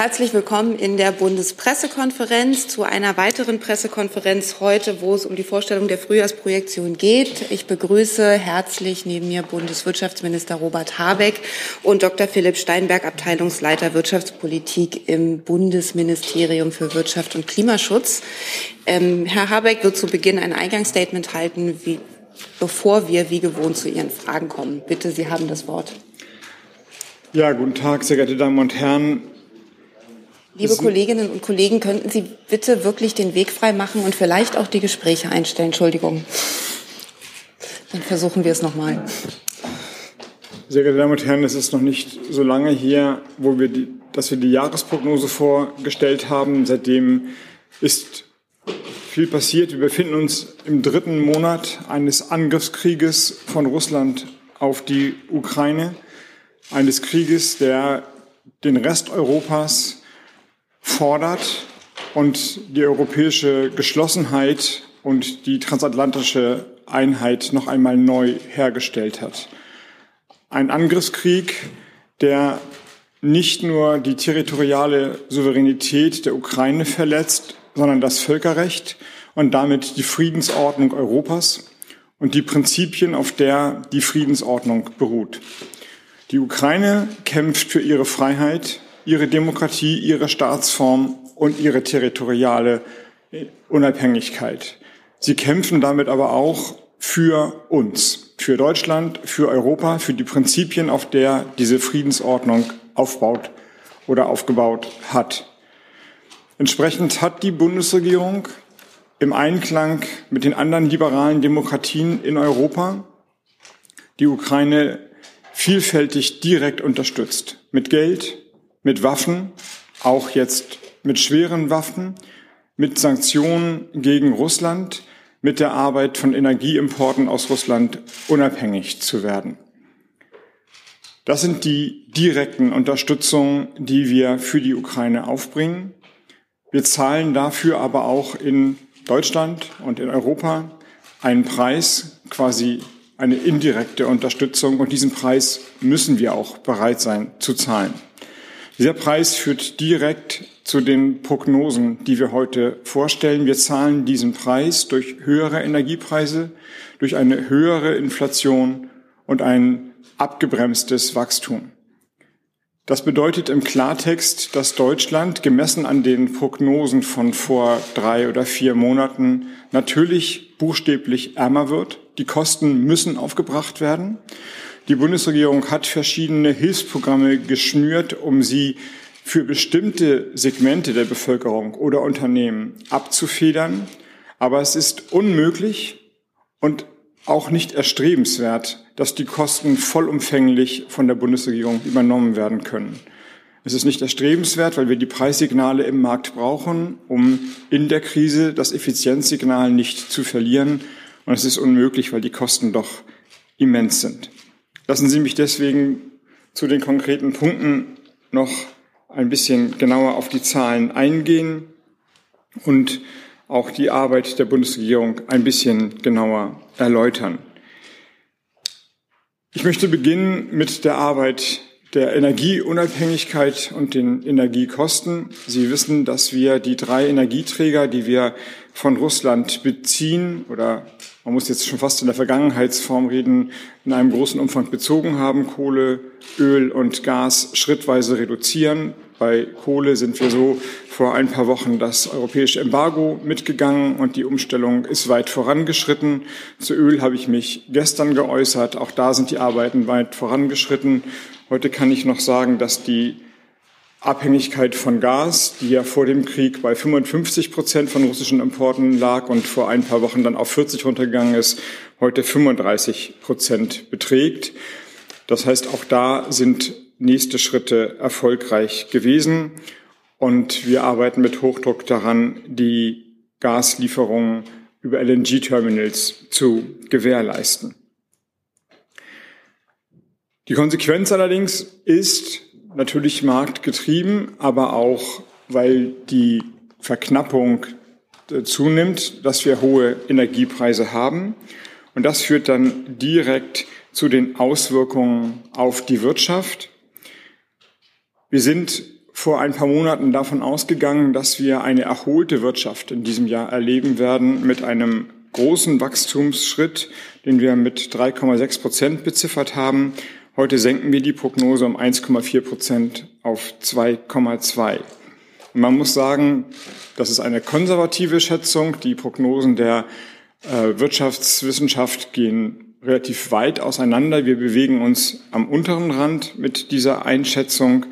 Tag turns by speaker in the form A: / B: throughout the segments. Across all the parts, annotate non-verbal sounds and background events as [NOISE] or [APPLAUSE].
A: Herzlich willkommen in der Bundespressekonferenz zu einer weiteren Pressekonferenz heute, wo es um die Vorstellung der Frühjahrsprojektion geht. Ich begrüße herzlich neben mir Bundeswirtschaftsminister Robert Habeck und Dr. Philipp Steinberg, Abteilungsleiter Wirtschaftspolitik im Bundesministerium für Wirtschaft und Klimaschutz. Ähm, Herr Habeck wird zu Beginn ein Eingangsstatement halten, wie, bevor wir wie gewohnt zu Ihren Fragen kommen. Bitte, Sie haben das Wort.
B: Ja, guten Tag, sehr geehrte Damen und Herren.
A: Liebe Kolleginnen und Kollegen, könnten Sie bitte wirklich den Weg frei machen und vielleicht auch die Gespräche einstellen? Entschuldigung. Dann versuchen wir es nochmal.
B: Sehr geehrte Damen und Herren, es ist noch nicht so lange hier, wo wir die, dass wir die Jahresprognose vorgestellt haben. Seitdem ist viel passiert. Wir befinden uns im dritten Monat eines Angriffskrieges von Russland auf die Ukraine. Eines Krieges, der den Rest Europas fordert und die europäische Geschlossenheit und die transatlantische Einheit noch einmal neu hergestellt hat. Ein Angriffskrieg, der nicht nur die territoriale Souveränität der Ukraine verletzt, sondern das Völkerrecht und damit die Friedensordnung Europas und die Prinzipien, auf der die Friedensordnung beruht. Die Ukraine kämpft für ihre Freiheit, ihre Demokratie, ihre Staatsform und ihre territoriale Unabhängigkeit. Sie kämpfen damit aber auch für uns, für Deutschland, für Europa, für die Prinzipien, auf der diese Friedensordnung aufbaut oder aufgebaut hat. Entsprechend hat die Bundesregierung im Einklang mit den anderen liberalen Demokratien in Europa die Ukraine vielfältig direkt unterstützt. Mit Geld, mit Waffen, auch jetzt mit schweren Waffen, mit Sanktionen gegen Russland, mit der Arbeit von Energieimporten aus Russland unabhängig zu werden. Das sind die direkten Unterstützungen, die wir für die Ukraine aufbringen. Wir zahlen dafür aber auch in Deutschland und in Europa einen Preis, quasi eine indirekte Unterstützung. Und diesen Preis müssen wir auch bereit sein zu zahlen. Dieser Preis führt direkt zu den Prognosen, die wir heute vorstellen. Wir zahlen diesen Preis durch höhere Energiepreise, durch eine höhere Inflation und ein abgebremstes Wachstum. Das bedeutet im Klartext, dass Deutschland gemessen an den Prognosen von vor drei oder vier Monaten natürlich buchstäblich ärmer wird. Die Kosten müssen aufgebracht werden. Die Bundesregierung hat verschiedene Hilfsprogramme geschnürt, um sie für bestimmte Segmente der Bevölkerung oder Unternehmen abzufedern. Aber es ist unmöglich und auch nicht erstrebenswert, dass die Kosten vollumfänglich von der Bundesregierung übernommen werden können. Es ist nicht erstrebenswert, weil wir die Preissignale im Markt brauchen, um in der Krise das Effizienzsignal nicht zu verlieren. Und es ist unmöglich, weil die Kosten doch immens sind. Lassen Sie mich deswegen zu den konkreten Punkten noch ein bisschen genauer auf die Zahlen eingehen und auch die Arbeit der Bundesregierung ein bisschen genauer erläutern. Ich möchte beginnen mit der Arbeit der Energieunabhängigkeit und den Energiekosten. Sie wissen, dass wir die drei Energieträger, die wir von Russland beziehen oder man muss jetzt schon fast in der Vergangenheitsform reden, in einem großen Umfang bezogen haben, Kohle, Öl und Gas schrittweise reduzieren. Bei Kohle sind wir so vor ein paar Wochen das europäische Embargo mitgegangen und die Umstellung ist weit vorangeschritten. Zu Öl habe ich mich gestern geäußert. Auch da sind die Arbeiten weit vorangeschritten. Heute kann ich noch sagen, dass die Abhängigkeit von Gas, die ja vor dem Krieg bei 55 Prozent von russischen Importen lag und vor ein paar Wochen dann auf 40 runtergegangen ist, heute 35 Prozent beträgt. Das heißt, auch da sind nächste Schritte erfolgreich gewesen und wir arbeiten mit Hochdruck daran, die Gaslieferungen über LNG-Terminals zu gewährleisten. Die Konsequenz allerdings ist, natürlich marktgetrieben, aber auch, weil die Verknappung äh, zunimmt, dass wir hohe Energiepreise haben. Und das führt dann direkt zu den Auswirkungen auf die Wirtschaft. Wir sind vor ein paar Monaten davon ausgegangen, dass wir eine erholte Wirtschaft in diesem Jahr erleben werden mit einem großen Wachstumsschritt, den wir mit 3,6 Prozent beziffert haben. Heute senken wir die Prognose um 1,4 Prozent auf 2,2. Man muss sagen, das ist eine konservative Schätzung. Die Prognosen der äh, Wirtschaftswissenschaft gehen relativ weit auseinander. Wir bewegen uns am unteren Rand mit dieser Einschätzung.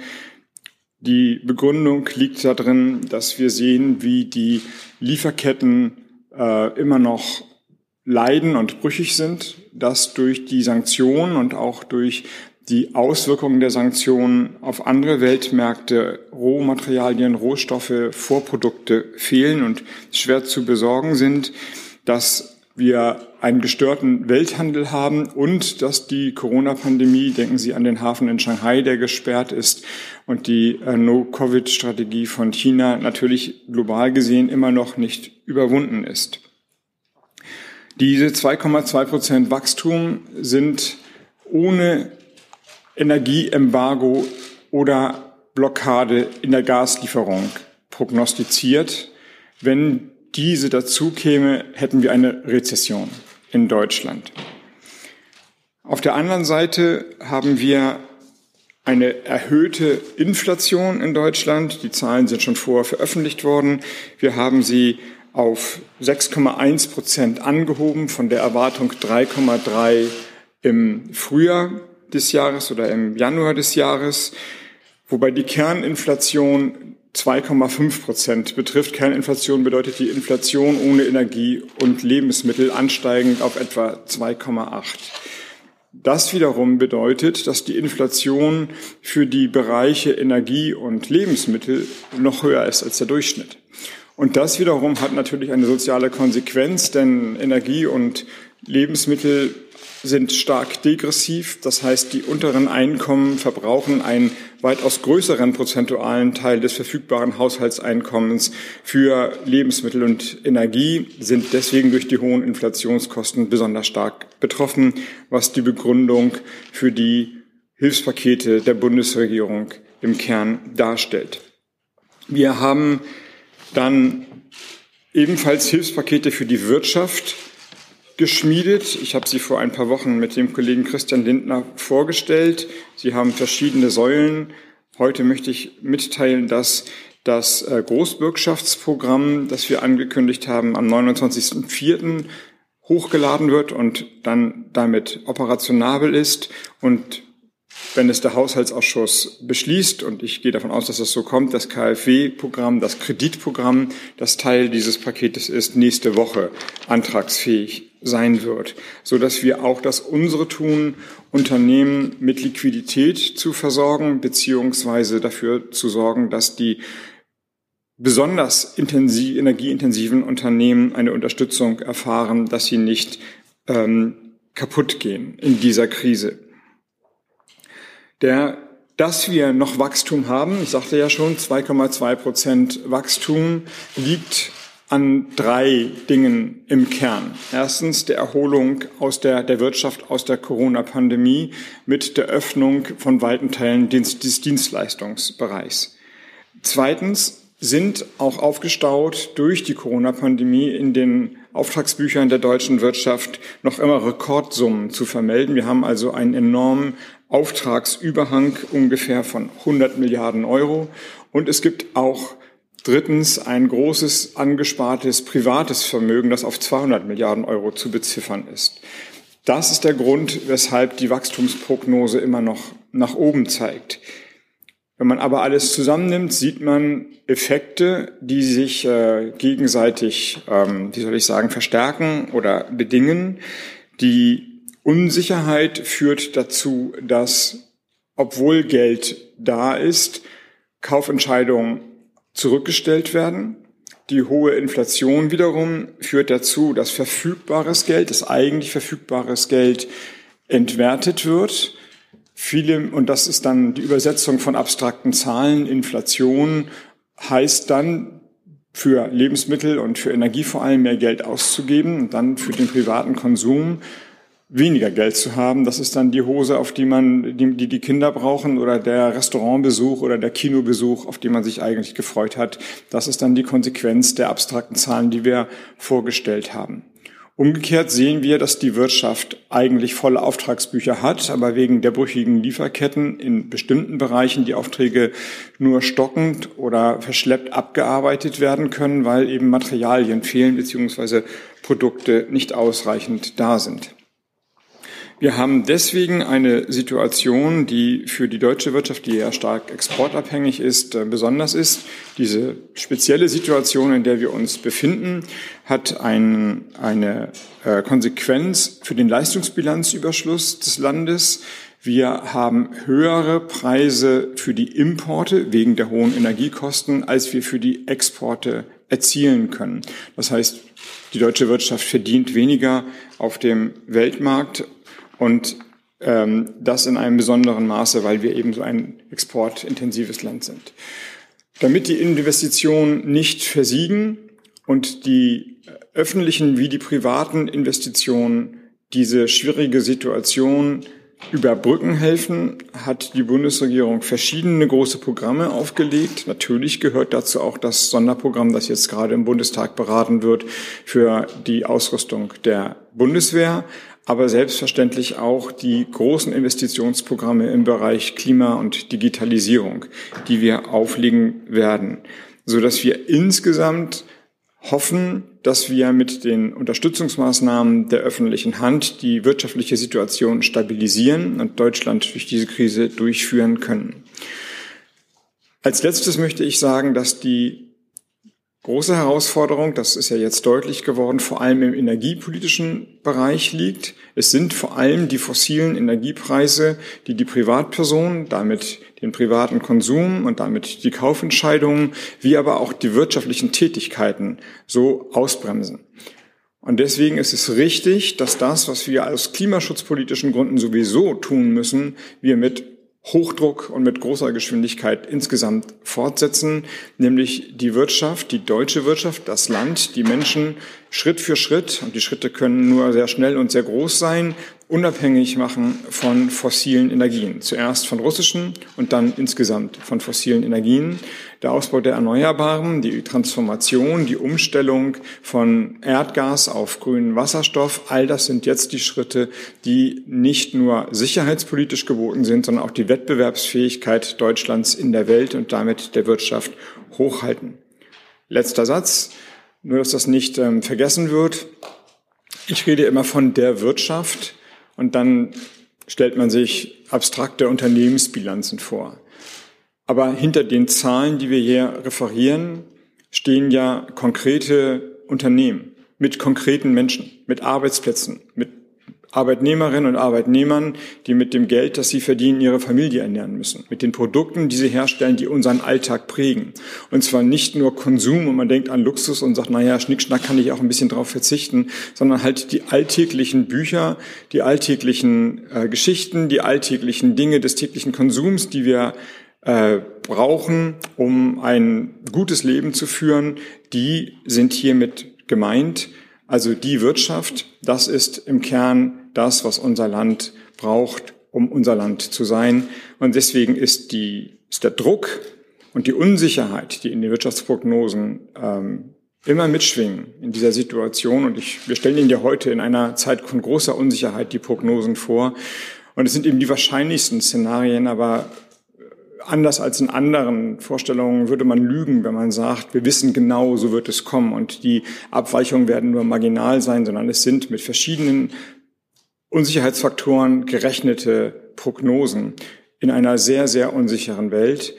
B: Die Begründung liegt darin, dass wir sehen, wie die Lieferketten äh, immer noch leiden und brüchig sind, dass durch die Sanktionen und auch durch die Auswirkungen der Sanktionen auf andere Weltmärkte Rohmaterialien, Rohstoffe, Vorprodukte fehlen und schwer zu besorgen sind, dass wir einen gestörten Welthandel haben und dass die Corona-Pandemie, denken Sie an den Hafen in Shanghai, der gesperrt ist, und die äh, No-Covid-Strategie von China natürlich global gesehen immer noch nicht überwunden ist. Diese 2,2 Prozent Wachstum sind ohne Energieembargo oder Blockade in der Gaslieferung prognostiziert. Wenn diese dazu käme, hätten wir eine Rezession in Deutschland. Auf der anderen Seite haben wir eine erhöhte Inflation in Deutschland. Die Zahlen sind schon vorher veröffentlicht worden. Wir haben sie auf 6,1 Prozent angehoben von der Erwartung 3,3 im Frühjahr des Jahres oder im Januar des Jahres, wobei die Kerninflation 2,5 Prozent betrifft. Kerninflation bedeutet die Inflation ohne Energie und Lebensmittel ansteigend auf etwa 2,8. Das wiederum bedeutet, dass die Inflation für die Bereiche Energie und Lebensmittel noch höher ist als der Durchschnitt. Und das wiederum hat natürlich eine soziale Konsequenz, denn Energie und Lebensmittel sind stark degressiv. Das heißt, die unteren Einkommen verbrauchen einen weitaus größeren prozentualen Teil des verfügbaren Haushaltseinkommens für Lebensmittel und Energie, sind deswegen durch die hohen Inflationskosten besonders stark betroffen, was die Begründung für die Hilfspakete der Bundesregierung im Kern darstellt. Wir haben dann ebenfalls Hilfspakete für die Wirtschaft geschmiedet. Ich habe sie vor ein paar Wochen mit dem Kollegen Christian Lindner vorgestellt. Sie haben verschiedene Säulen. Heute möchte ich mitteilen, dass das äh, Großbürgschaftsprogramm, das wir angekündigt haben, am 29.04. hochgeladen wird und dann damit operationabel ist und wenn es der Haushaltsausschuss beschließt, und ich gehe davon aus, dass das so kommt, das KfW-Programm, das Kreditprogramm, das Teil dieses Paketes ist, nächste Woche antragsfähig sein wird, so dass wir auch das unsere tun, Unternehmen mit Liquidität zu versorgen, beziehungsweise dafür zu sorgen, dass die besonders intensiv, energieintensiven Unternehmen eine Unterstützung erfahren, dass sie nicht ähm, kaputt gehen in dieser Krise der, dass wir noch Wachstum haben, ich sagte ja schon, 2,2 Prozent Wachstum liegt an drei Dingen im Kern. Erstens der Erholung aus der, der Wirtschaft aus der Corona-Pandemie mit der Öffnung von weiten Teilen des, des Dienstleistungsbereichs. Zweitens sind auch aufgestaut durch die Corona-Pandemie in den Auftragsbüchern der deutschen Wirtschaft noch immer Rekordsummen zu vermelden. Wir haben also einen enormen Auftragsüberhang ungefähr von 100 Milliarden Euro. Und es gibt auch drittens ein großes angespartes privates Vermögen, das auf 200 Milliarden Euro zu beziffern ist. Das ist der Grund, weshalb die Wachstumsprognose immer noch nach oben zeigt. Wenn man aber alles zusammennimmt, sieht man Effekte, die sich äh, gegenseitig, ähm, wie soll ich sagen, verstärken oder bedingen. Die Unsicherheit führt dazu, dass, obwohl Geld da ist, Kaufentscheidungen zurückgestellt werden. Die hohe Inflation wiederum führt dazu, dass verfügbares Geld, das eigentlich verfügbares Geld entwertet wird. Viele, und das ist dann die Übersetzung von abstrakten Zahlen, Inflation heißt dann, für Lebensmittel und für Energie vor allem mehr Geld auszugeben und dann für den privaten Konsum weniger Geld zu haben. Das ist dann die Hose, auf die man, die, die Kinder brauchen oder der Restaurantbesuch oder der Kinobesuch, auf den man sich eigentlich gefreut hat. Das ist dann die Konsequenz der abstrakten Zahlen, die wir vorgestellt haben. Umgekehrt sehen wir, dass die Wirtschaft eigentlich volle Auftragsbücher hat, aber wegen der brüchigen Lieferketten in bestimmten Bereichen die Aufträge nur stockend oder verschleppt abgearbeitet werden können, weil eben Materialien fehlen bzw. Produkte nicht ausreichend da sind. Wir haben deswegen eine Situation, die für die deutsche Wirtschaft, die ja stark exportabhängig ist, äh, besonders ist. Diese spezielle Situation, in der wir uns befinden, hat ein, eine äh, Konsequenz für den Leistungsbilanzüberschluss des Landes. Wir haben höhere Preise für die Importe wegen der hohen Energiekosten, als wir für die Exporte erzielen können. Das heißt, die deutsche Wirtschaft verdient weniger auf dem Weltmarkt und ähm, das in einem besonderen Maße, weil wir eben so ein exportintensives Land sind. Damit die Investitionen nicht versiegen und die öffentlichen wie die privaten Investitionen diese schwierige Situation überbrücken helfen, hat die Bundesregierung verschiedene große Programme aufgelegt. Natürlich gehört dazu auch das Sonderprogramm, das jetzt gerade im Bundestag beraten wird für die Ausrüstung der Bundeswehr aber selbstverständlich auch die großen Investitionsprogramme im Bereich Klima und Digitalisierung, die wir auflegen werden, so dass wir insgesamt hoffen, dass wir mit den Unterstützungsmaßnahmen der öffentlichen Hand die wirtschaftliche Situation stabilisieren und Deutschland durch diese Krise durchführen können. Als letztes möchte ich sagen, dass die große Herausforderung, das ist ja jetzt deutlich geworden, vor allem im energiepolitischen Bereich liegt. Es sind vor allem die fossilen Energiepreise, die die Privatpersonen, damit den privaten Konsum und damit die Kaufentscheidungen, wie aber auch die wirtschaftlichen Tätigkeiten so ausbremsen. Und deswegen ist es richtig, dass das, was wir aus klimaschutzpolitischen Gründen sowieso tun müssen, wir mit Hochdruck und mit großer Geschwindigkeit insgesamt fortsetzen, nämlich die Wirtschaft, die deutsche Wirtschaft, das Land, die Menschen Schritt für Schritt, und die Schritte können nur sehr schnell und sehr groß sein, unabhängig machen von fossilen Energien. Zuerst von russischen und dann insgesamt von fossilen Energien. Der Ausbau der Erneuerbaren, die Transformation, die Umstellung von Erdgas auf grünen Wasserstoff, all das sind jetzt die Schritte, die nicht nur sicherheitspolitisch geboten sind, sondern auch die Wettbewerbsfähigkeit Deutschlands in der Welt und damit der Wirtschaft hochhalten. Letzter Satz, nur dass das nicht ähm, vergessen wird. Ich rede immer von der Wirtschaft und dann stellt man sich abstrakte Unternehmensbilanzen vor. Aber hinter den Zahlen, die wir hier referieren, stehen ja konkrete Unternehmen mit konkreten Menschen, mit Arbeitsplätzen, mit Arbeitnehmerinnen und Arbeitnehmern, die mit dem Geld, das sie verdienen, ihre Familie ernähren müssen. Mit den Produkten, die sie herstellen, die unseren Alltag prägen. Und zwar nicht nur Konsum und man denkt an Luxus und sagt, naja, Schnickschnack kann ich auch ein bisschen drauf verzichten, sondern halt die alltäglichen Bücher, die alltäglichen äh, Geschichten, die alltäglichen Dinge des täglichen Konsums, die wir äh, brauchen, um ein gutes Leben zu führen, die sind hiermit gemeint. Also die Wirtschaft, das ist im Kern das, was unser Land braucht, um unser Land zu sein. Und deswegen ist, die, ist der Druck und die Unsicherheit, die in den Wirtschaftsprognosen ähm, immer mitschwingen in dieser Situation. Und ich, wir stellen Ihnen ja heute in einer Zeit von großer Unsicherheit die Prognosen vor. Und es sind eben die wahrscheinlichsten Szenarien, aber anders als in anderen Vorstellungen würde man lügen, wenn man sagt, wir wissen genau, so wird es kommen und die Abweichungen werden nur marginal sein, sondern es sind mit verschiedenen Unsicherheitsfaktoren gerechnete Prognosen in einer sehr, sehr unsicheren Welt.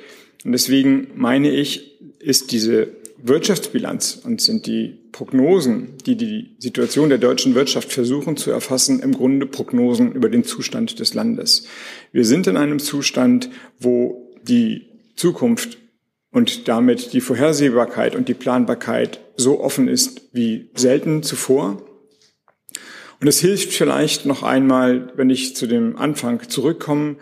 B: Und deswegen meine ich, ist diese Wirtschaftsbilanz und sind die Prognosen, die die Situation der deutschen Wirtschaft versuchen zu erfassen, im Grunde Prognosen über den Zustand des Landes. Wir sind in einem Zustand, wo die Zukunft und damit die Vorhersehbarkeit und die Planbarkeit so offen ist wie selten zuvor. Und es hilft vielleicht noch einmal, wenn ich zu dem Anfang zurückkomme,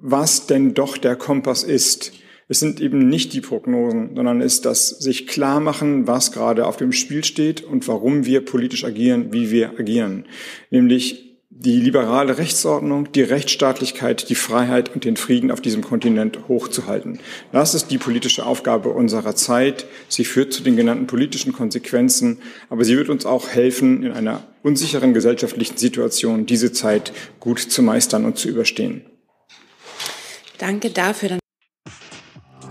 B: was denn doch der Kompass ist. Es sind eben nicht die Prognosen, sondern ist das sich klar machen, was gerade auf dem Spiel steht und warum wir politisch agieren, wie wir agieren. Nämlich die liberale Rechtsordnung, die Rechtsstaatlichkeit, die Freiheit und den Frieden auf diesem Kontinent hochzuhalten. Das ist die politische Aufgabe unserer Zeit. Sie führt zu den genannten politischen Konsequenzen, aber sie wird uns auch helfen, in einer unsicheren gesellschaftlichen Situation diese Zeit gut zu meistern und zu überstehen.
A: Danke dafür.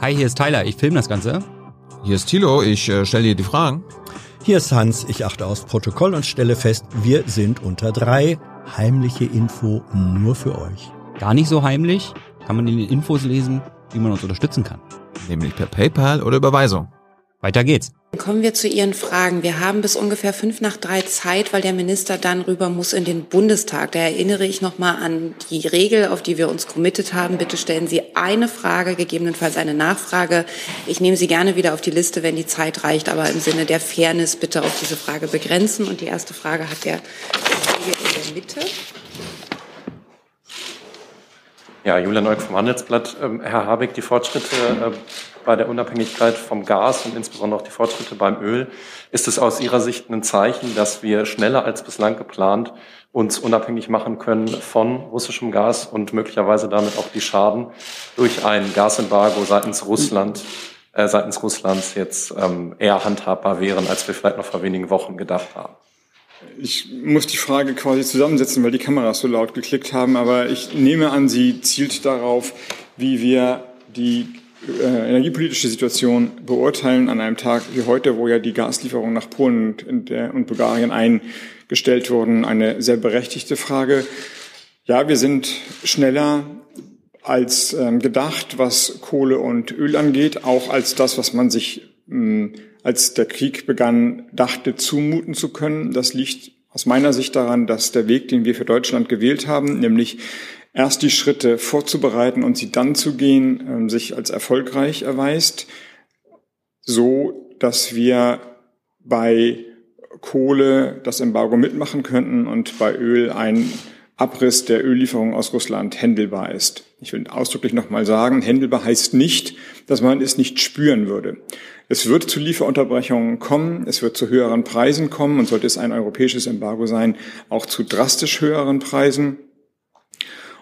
C: Hi, hier ist Tyler, ich filme das Ganze.
D: Hier ist Thilo, ich äh, stelle dir die Fragen.
E: Hier ist Hans, ich achte aufs Protokoll und stelle fest, wir sind unter drei heimliche Info nur für euch.
C: Gar nicht so heimlich, kann man in den Infos lesen, wie man uns unterstützen kann.
D: Nämlich per PayPal oder Überweisung.
C: Weiter geht's.
A: Kommen wir zu Ihren Fragen. Wir haben bis ungefähr fünf nach drei Zeit, weil der Minister dann rüber muss in den Bundestag. Da erinnere ich nochmal an die Regel, auf die wir uns committed haben. Bitte stellen Sie eine Frage, gegebenenfalls eine Nachfrage. Ich nehme Sie gerne wieder auf die Liste, wenn die Zeit reicht, aber im Sinne der Fairness bitte auf diese Frage begrenzen. Und die erste Frage hat der Kollege in der Mitte.
F: Ja, Julian Neuk vom Handelsblatt. Ähm, Herr Habeck, die Fortschritte äh, bei der Unabhängigkeit vom Gas und insbesondere auch die Fortschritte beim Öl. Ist es aus Ihrer Sicht ein Zeichen, dass wir schneller als bislang geplant uns unabhängig machen können von russischem Gas und möglicherweise damit auch die Schaden durch ein Gasembargo seitens Russland, äh, seitens Russlands jetzt ähm, eher handhabbar wären, als wir vielleicht noch vor wenigen Wochen gedacht haben?
B: Ich muss die Frage quasi zusammensetzen, weil die Kameras so laut geklickt haben, aber ich nehme an, sie zielt darauf, wie wir die energiepolitische Situation beurteilen an einem Tag wie heute, wo ja die Gaslieferungen nach Polen und, und Bulgarien eingestellt wurden, eine sehr berechtigte Frage. Ja, wir sind schneller als ähm, gedacht, was Kohle und Öl angeht, auch als das, was man sich, ähm, als der Krieg begann, dachte, zumuten zu können. Das liegt aus meiner Sicht daran, dass der Weg, den wir für Deutschland gewählt haben, nämlich erst die Schritte vorzubereiten und sie dann zu gehen, ähm, sich als erfolgreich erweist, so dass wir bei Kohle das Embargo mitmachen könnten und bei Öl ein Abriss der Öllieferungen aus Russland händelbar ist. Ich will ausdrücklich nochmal sagen, händelbar heißt nicht, dass man es nicht spüren würde. Es wird zu Lieferunterbrechungen kommen, es wird zu höheren Preisen kommen und sollte es ein europäisches Embargo sein, auch zu drastisch höheren Preisen.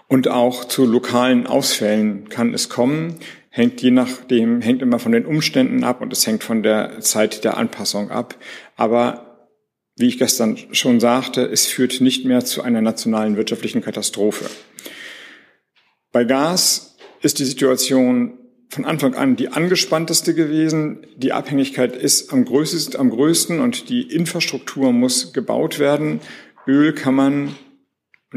B: Und auch zu lokalen Ausfällen kann es kommen. Hängt je nachdem, hängt immer von den Umständen ab und es hängt von der Zeit der Anpassung ab. Aber wie ich gestern schon sagte, es führt nicht mehr zu einer nationalen wirtschaftlichen Katastrophe. Bei Gas ist die Situation von Anfang an die angespannteste gewesen. Die Abhängigkeit ist am größten, am größten und die Infrastruktur muss gebaut werden. Öl kann man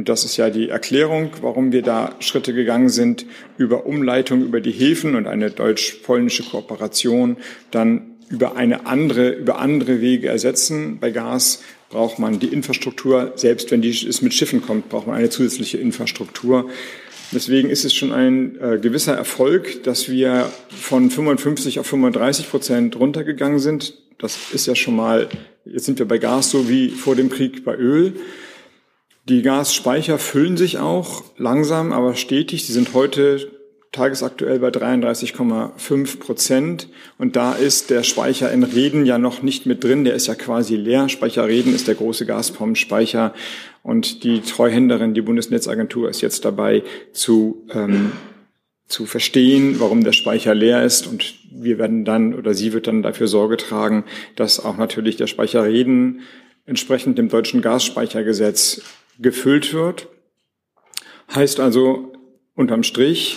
B: und das ist ja die Erklärung, warum wir da Schritte gegangen sind, über Umleitung über die Häfen und eine deutsch-polnische Kooperation dann über eine andere, über andere Wege ersetzen. Bei Gas braucht man die Infrastruktur, selbst wenn die, es mit Schiffen kommt, braucht man eine zusätzliche Infrastruktur. Deswegen ist es schon ein äh, gewisser Erfolg, dass wir von 55 auf 35 Prozent runtergegangen sind. Das ist ja schon mal, jetzt sind wir bei Gas so wie vor dem Krieg bei Öl. Die Gasspeicher füllen sich auch langsam, aber stetig. Sie sind heute tagesaktuell bei 33,5 Prozent. Und da ist der Speicher in Reden ja noch nicht mit drin. Der ist ja quasi leer. Speicher Reden ist der große Gazprom-Speicher. Und die Treuhänderin, die Bundesnetzagentur, ist jetzt dabei zu, ähm, zu verstehen, warum der Speicher leer ist. Und wir werden dann, oder sie wird dann dafür Sorge tragen, dass auch natürlich der Speicher Reden entsprechend dem deutschen Gasspeichergesetz gefüllt wird. Heißt also unterm Strich,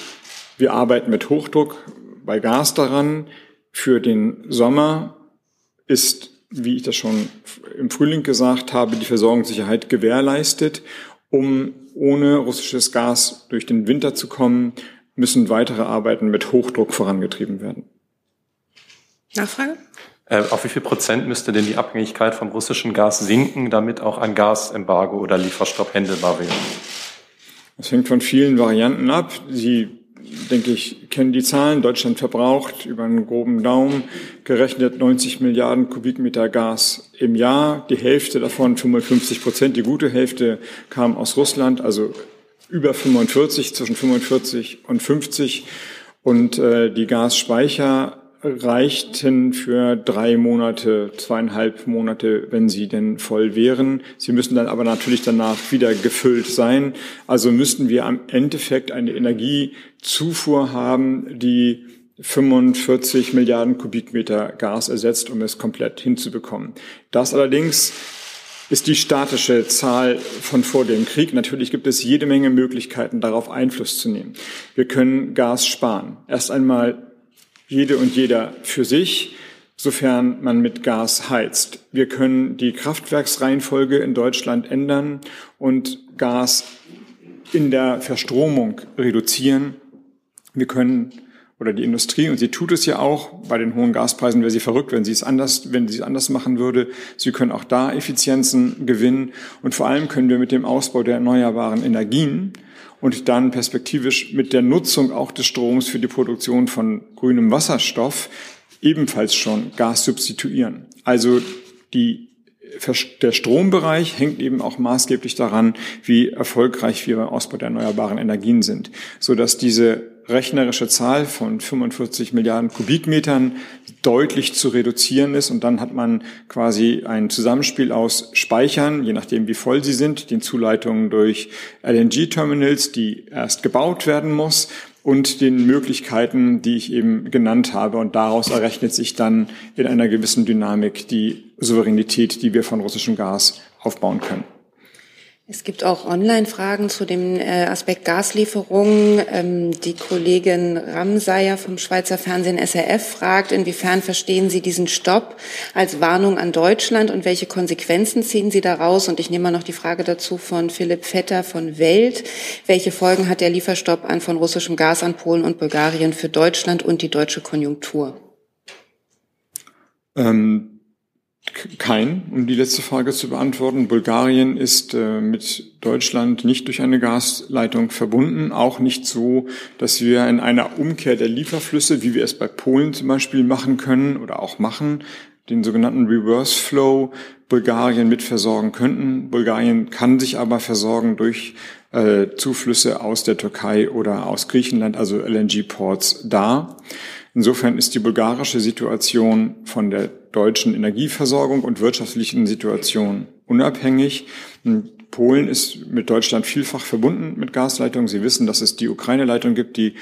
B: wir arbeiten mit Hochdruck bei Gas daran. Für den Sommer ist, wie ich das schon im Frühling gesagt habe, die Versorgungssicherheit gewährleistet. Um ohne russisches Gas durch den Winter zu kommen, müssen weitere Arbeiten mit Hochdruck vorangetrieben werden.
A: Nachfrage?
F: Äh, auf wie viel Prozent müsste denn die Abhängigkeit vom russischen Gas sinken, damit auch ein Gasembargo oder Lieferstopp händelbar wäre?
B: Das hängt von vielen Varianten ab. Sie, denke ich, kennen die Zahlen. Deutschland verbraucht über einen groben Daumen gerechnet 90 Milliarden Kubikmeter Gas im Jahr. Die Hälfte davon, 55 Prozent, die gute Hälfte kam aus Russland, also über 45, zwischen 45 und 50. Und äh, die Gasspeicher reichten für drei Monate, zweieinhalb Monate, wenn sie denn voll wären. Sie müssen dann aber natürlich danach wieder gefüllt sein. Also müssten wir am Endeffekt eine Energiezufuhr haben, die 45 Milliarden Kubikmeter Gas ersetzt, um es komplett hinzubekommen. Das allerdings ist die statische Zahl von vor dem Krieg. Natürlich gibt es jede Menge Möglichkeiten, darauf Einfluss zu nehmen. Wir können Gas sparen. Erst einmal jede und jeder für sich, sofern man mit Gas heizt. Wir können die Kraftwerksreihenfolge in Deutschland ändern und Gas in der Verstromung reduzieren. Wir können oder die Industrie, und sie tut es ja auch, bei den hohen Gaspreisen wäre sie verrückt, wenn sie es anders, wenn sie es anders machen würde. Sie können auch da Effizienzen gewinnen. Und vor allem können wir mit dem Ausbau der erneuerbaren Energien und dann perspektivisch mit der Nutzung auch des Stroms für die Produktion von grünem Wasserstoff ebenfalls schon Gas substituieren. Also die der Strombereich hängt eben auch maßgeblich daran, wie erfolgreich wir beim Ausbau der erneuerbaren Energien sind, so dass diese rechnerische Zahl von 45 Milliarden Kubikmetern deutlich zu reduzieren ist. Und dann hat man quasi ein Zusammenspiel aus Speichern, je nachdem wie voll sie sind, den Zuleitungen durch LNG-Terminals, die erst gebaut werden muss, und den Möglichkeiten, die ich eben genannt habe. Und daraus errechnet sich dann in einer gewissen Dynamik die Souveränität, die wir von russischem Gas aufbauen können.
A: Es gibt auch Online-Fragen zu dem äh, Aspekt Gaslieferungen. Ähm, die Kollegin Ramsayer vom Schweizer Fernsehen SRF fragt, inwiefern verstehen Sie diesen Stopp als Warnung an Deutschland und welche Konsequenzen ziehen Sie daraus? Und ich nehme mal noch die Frage dazu von Philipp Vetter von Welt. Welche Folgen hat der Lieferstopp an von russischem Gas an Polen und Bulgarien für Deutschland und die deutsche Konjunktur?
B: Ähm kein, um die letzte Frage zu beantworten. Bulgarien ist äh, mit Deutschland nicht durch eine Gasleitung verbunden, auch nicht so, dass wir in einer Umkehr der Lieferflüsse, wie wir es bei Polen zum Beispiel machen können oder auch machen, den sogenannten Reverse Flow Bulgarien mitversorgen könnten. Bulgarien kann sich aber versorgen durch äh, Zuflüsse aus der Türkei oder aus Griechenland, also LNG-Ports da. Insofern ist die bulgarische Situation von der deutschen Energieversorgung und wirtschaftlichen Situation unabhängig. Polen ist mit Deutschland vielfach verbunden mit Gasleitungen. Sie wissen, dass es die Ukraine-Leitung gibt, die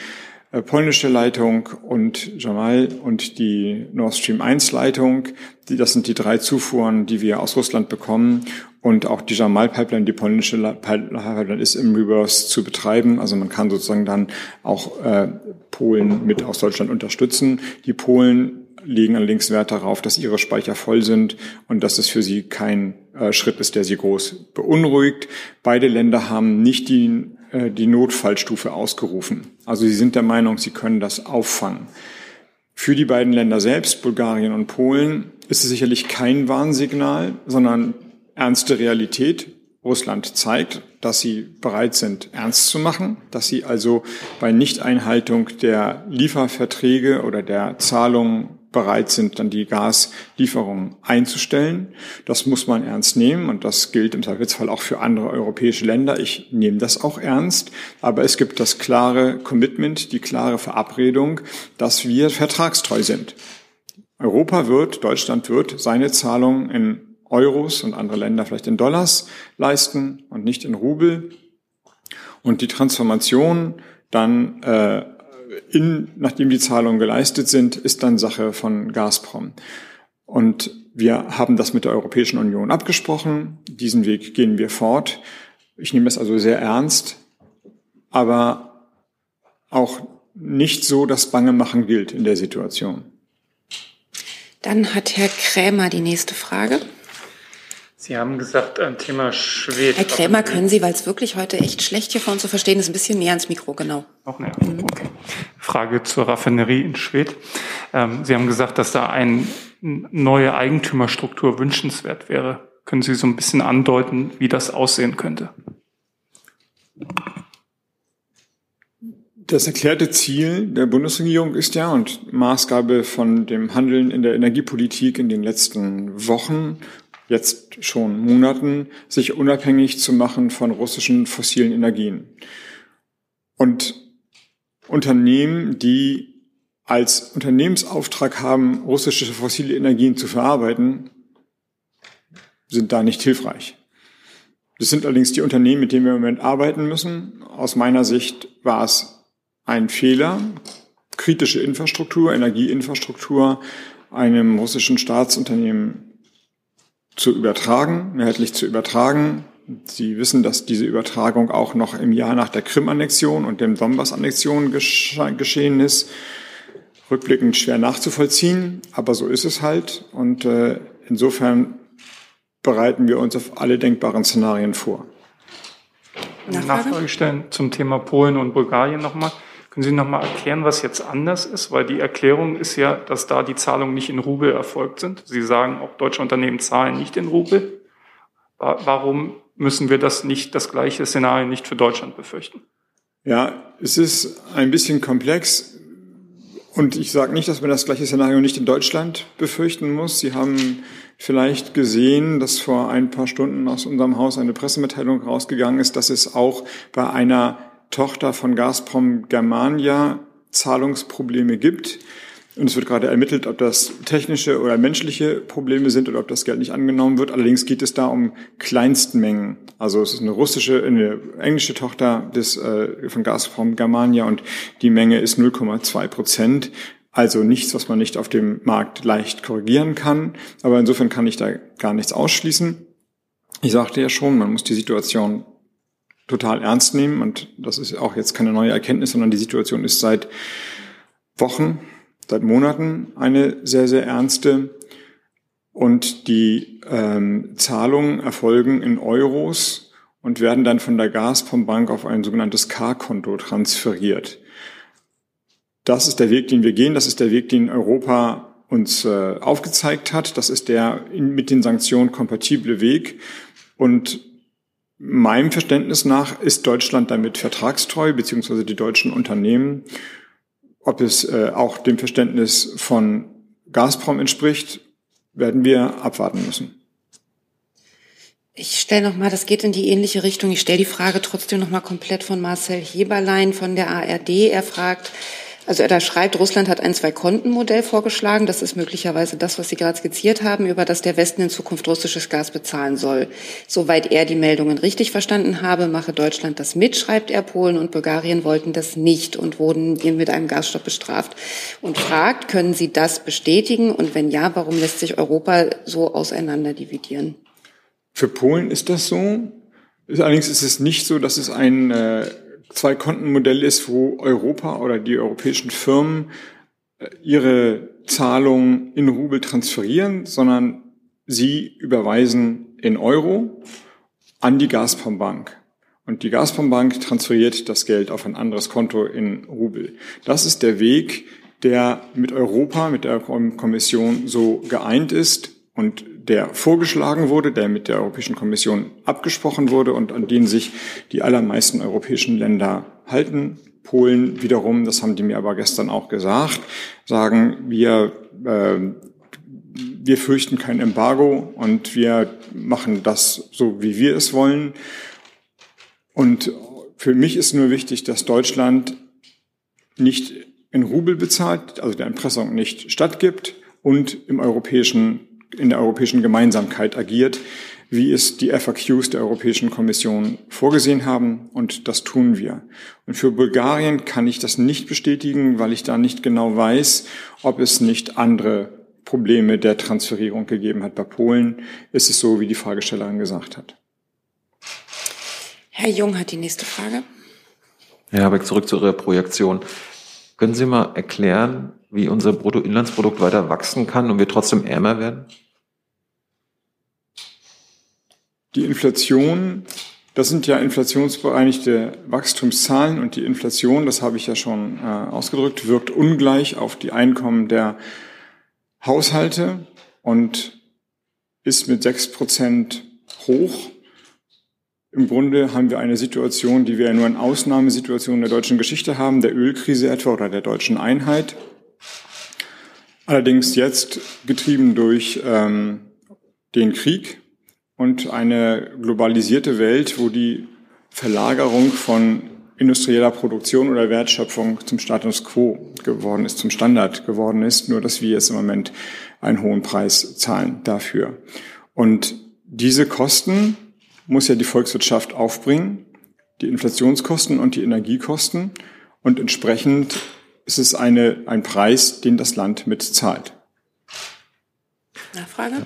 B: äh, polnische Leitung und Jamal und die Nord Stream 1 Leitung. Das sind die drei Zufuhren, die wir aus Russland bekommen. Und auch die Jamal Pipeline, die polnische Pipeline ist im Reverse zu betreiben. Also man kann sozusagen dann auch äh, Polen mit aus Deutschland unterstützen. Die Polen legen allerdings Wert darauf, dass ihre Speicher voll sind und dass es für sie kein äh, Schritt ist, der sie groß beunruhigt. Beide Länder haben nicht die, äh, die Notfallstufe ausgerufen. Also sie sind der Meinung, sie können das auffangen. Für die beiden Länder selbst, Bulgarien und Polen, ist es sicherlich kein Warnsignal, sondern ernste Realität. Russland zeigt, dass sie bereit sind, ernst zu machen, dass sie also bei Nichteinhaltung der Lieferverträge oder der Zahlungen bereit sind, dann die Gaslieferungen einzustellen. Das muss man ernst nehmen und das gilt im Zweifelsfall auch für andere europäische Länder. Ich nehme das auch ernst, aber es gibt das klare Commitment, die klare Verabredung, dass wir vertragstreu sind. Europa wird, Deutschland wird seine Zahlungen in Euros und andere Länder vielleicht in Dollars leisten und nicht in Rubel. Und die Transformation dann äh, in, nachdem die Zahlungen geleistet sind, ist dann Sache von Gazprom. Und wir haben das mit der Europäischen Union abgesprochen. Diesen Weg gehen wir fort. Ich nehme es also sehr ernst, aber auch nicht so, dass Bange machen gilt in der Situation.
A: Dann hat Herr Krämer die nächste Frage.
G: Sie haben gesagt, ein Thema Schwed.
A: Herr Krämer, können Sie, weil es wirklich heute echt schlecht hier von zu verstehen ist, ein bisschen näher ans Mikro, genau.
G: Auch näher, mhm. okay. Frage zur Raffinerie in Schwedt. Ähm, Sie haben gesagt, dass da eine neue Eigentümerstruktur wünschenswert wäre. Können Sie so ein bisschen andeuten, wie das aussehen könnte?
B: Das erklärte Ziel der Bundesregierung ist ja und Maßgabe von dem Handeln in der Energiepolitik in den letzten Wochen jetzt schon Monaten, sich unabhängig zu machen von russischen fossilen Energien. Und Unternehmen, die als Unternehmensauftrag haben, russische fossile Energien zu verarbeiten, sind da nicht hilfreich. Das sind allerdings die Unternehmen, mit denen wir im Moment arbeiten müssen. Aus meiner Sicht war es ein Fehler, kritische Infrastruktur, Energieinfrastruktur einem russischen Staatsunternehmen zu übertragen, mehrheitlich zu übertragen. Sie wissen, dass diese Übertragung auch noch im Jahr nach der Krim-Annexion und dem Donbass-Annexion geschehen ist. Rückblickend schwer nachzuvollziehen, aber so ist es halt. Und äh, insofern bereiten wir uns auf alle denkbaren Szenarien vor.
G: Nachfrage, Nachfrage stellen zum Thema Polen und Bulgarien nochmal. Können Sie nochmal erklären, was jetzt anders ist? Weil die Erklärung ist ja, dass da die Zahlungen nicht in Rubel erfolgt sind. Sie sagen, auch deutsche Unternehmen zahlen nicht in Rubel. Warum müssen wir das nicht, das gleiche Szenario nicht für Deutschland befürchten?
B: Ja, es ist ein bisschen komplex. Und ich sage nicht, dass man das gleiche Szenario nicht in Deutschland befürchten muss. Sie haben vielleicht gesehen, dass vor ein paar Stunden aus unserem Haus eine Pressemitteilung rausgegangen ist, dass es auch bei einer Tochter von Gazprom Germania Zahlungsprobleme gibt. Und es wird gerade ermittelt, ob das technische oder menschliche Probleme sind oder ob das Geld nicht angenommen wird. Allerdings geht es da um Kleinstmengen. Also es ist eine russische, eine englische Tochter des, äh, von Gazprom Germania und die Menge ist 0,2 Prozent. Also nichts, was man nicht auf dem Markt leicht korrigieren kann. Aber insofern kann ich da gar nichts ausschließen. Ich sagte ja schon, man muss die Situation total ernst nehmen und das ist auch jetzt keine neue Erkenntnis, sondern die Situation ist seit Wochen seit Monaten eine sehr, sehr ernste. Und die ähm, Zahlungen erfolgen in Euros und werden dann von der Gazprom-Bank auf ein sogenanntes K-Konto transferiert. Das ist der Weg, den wir gehen. Das ist der Weg, den Europa uns äh, aufgezeigt hat. Das ist der in, mit den Sanktionen kompatible Weg. Und meinem Verständnis nach ist Deutschland damit vertragstreu, beziehungsweise die deutschen Unternehmen. Ob es äh, auch dem Verständnis von Gazprom entspricht, werden wir abwarten müssen.
A: Ich stelle noch mal, das geht in die ähnliche Richtung. Ich stelle die Frage trotzdem noch mal komplett von Marcel Heberlein von der ARD. Er fragt, also er da schreibt, Russland hat ein Zwei-Konten-Modell vorgeschlagen. Das ist möglicherweise das, was Sie gerade skizziert haben, über das der Westen in Zukunft russisches Gas bezahlen soll. Soweit er die Meldungen richtig verstanden habe, mache Deutschland das mit, schreibt er. Polen und Bulgarien wollten das nicht und wurden mit einem Gasstopp bestraft. Und fragt, können Sie das bestätigen? Und wenn ja, warum lässt sich Europa so auseinander dividieren?
B: Für Polen ist das so. Allerdings ist es nicht so, dass es ein äh, Zwei-Konten-Modell ist, wo Europa oder die europäischen Firmen äh, ihre Zahlungen in Rubel transferieren, sondern sie überweisen in Euro an die Gazprom-Bank. Und die Gazprom-Bank transferiert das Geld auf ein anderes Konto in Rubel. Das ist der Weg, der mit Europa, mit der Kommission so geeint ist und der vorgeschlagen wurde, der mit der Europäischen Kommission abgesprochen wurde und an den sich die allermeisten europäischen Länder halten. Polen wiederum, das haben die mir aber gestern auch gesagt, sagen, wir, äh, wir fürchten kein Embargo und wir machen das so, wie wir es wollen. Und für mich ist nur wichtig, dass Deutschland nicht in Rubel bezahlt, also der Impressung nicht stattgibt und im europäischen in der europäischen Gemeinsamkeit agiert, wie es die FAQs der Europäischen Kommission vorgesehen haben. Und das tun wir. Und für Bulgarien kann ich das nicht bestätigen, weil ich da nicht genau weiß, ob es nicht andere Probleme der Transferierung gegeben hat. Bei Polen ist es so, wie die Fragestellerin gesagt hat.
A: Herr Jung hat die nächste Frage.
D: Herr Habeck, zurück zu Ihrer Projektion. Können Sie mal erklären, wie unser Bruttoinlandsprodukt weiter wachsen kann und wir trotzdem ärmer werden?
B: Die Inflation, das sind ja inflationsbereinigte Wachstumszahlen und die Inflation, das habe ich ja schon äh, ausgedrückt, wirkt ungleich auf die Einkommen der Haushalte und ist mit sechs Prozent hoch. Im Grunde haben wir eine Situation, die wir nur in Ausnahmesituationen der deutschen Geschichte haben, der Ölkrise etwa oder der deutschen Einheit. Allerdings jetzt getrieben durch ähm, den Krieg und eine globalisierte Welt, wo die Verlagerung von industrieller Produktion oder Wertschöpfung zum Status quo geworden ist, zum Standard geworden ist, nur dass wir jetzt im Moment einen hohen Preis zahlen dafür. Und diese Kosten muss ja die Volkswirtschaft aufbringen, die Inflationskosten und die Energiekosten. Und entsprechend ist es eine, ein Preis, den das Land mitzahlt.
A: Nachfrage?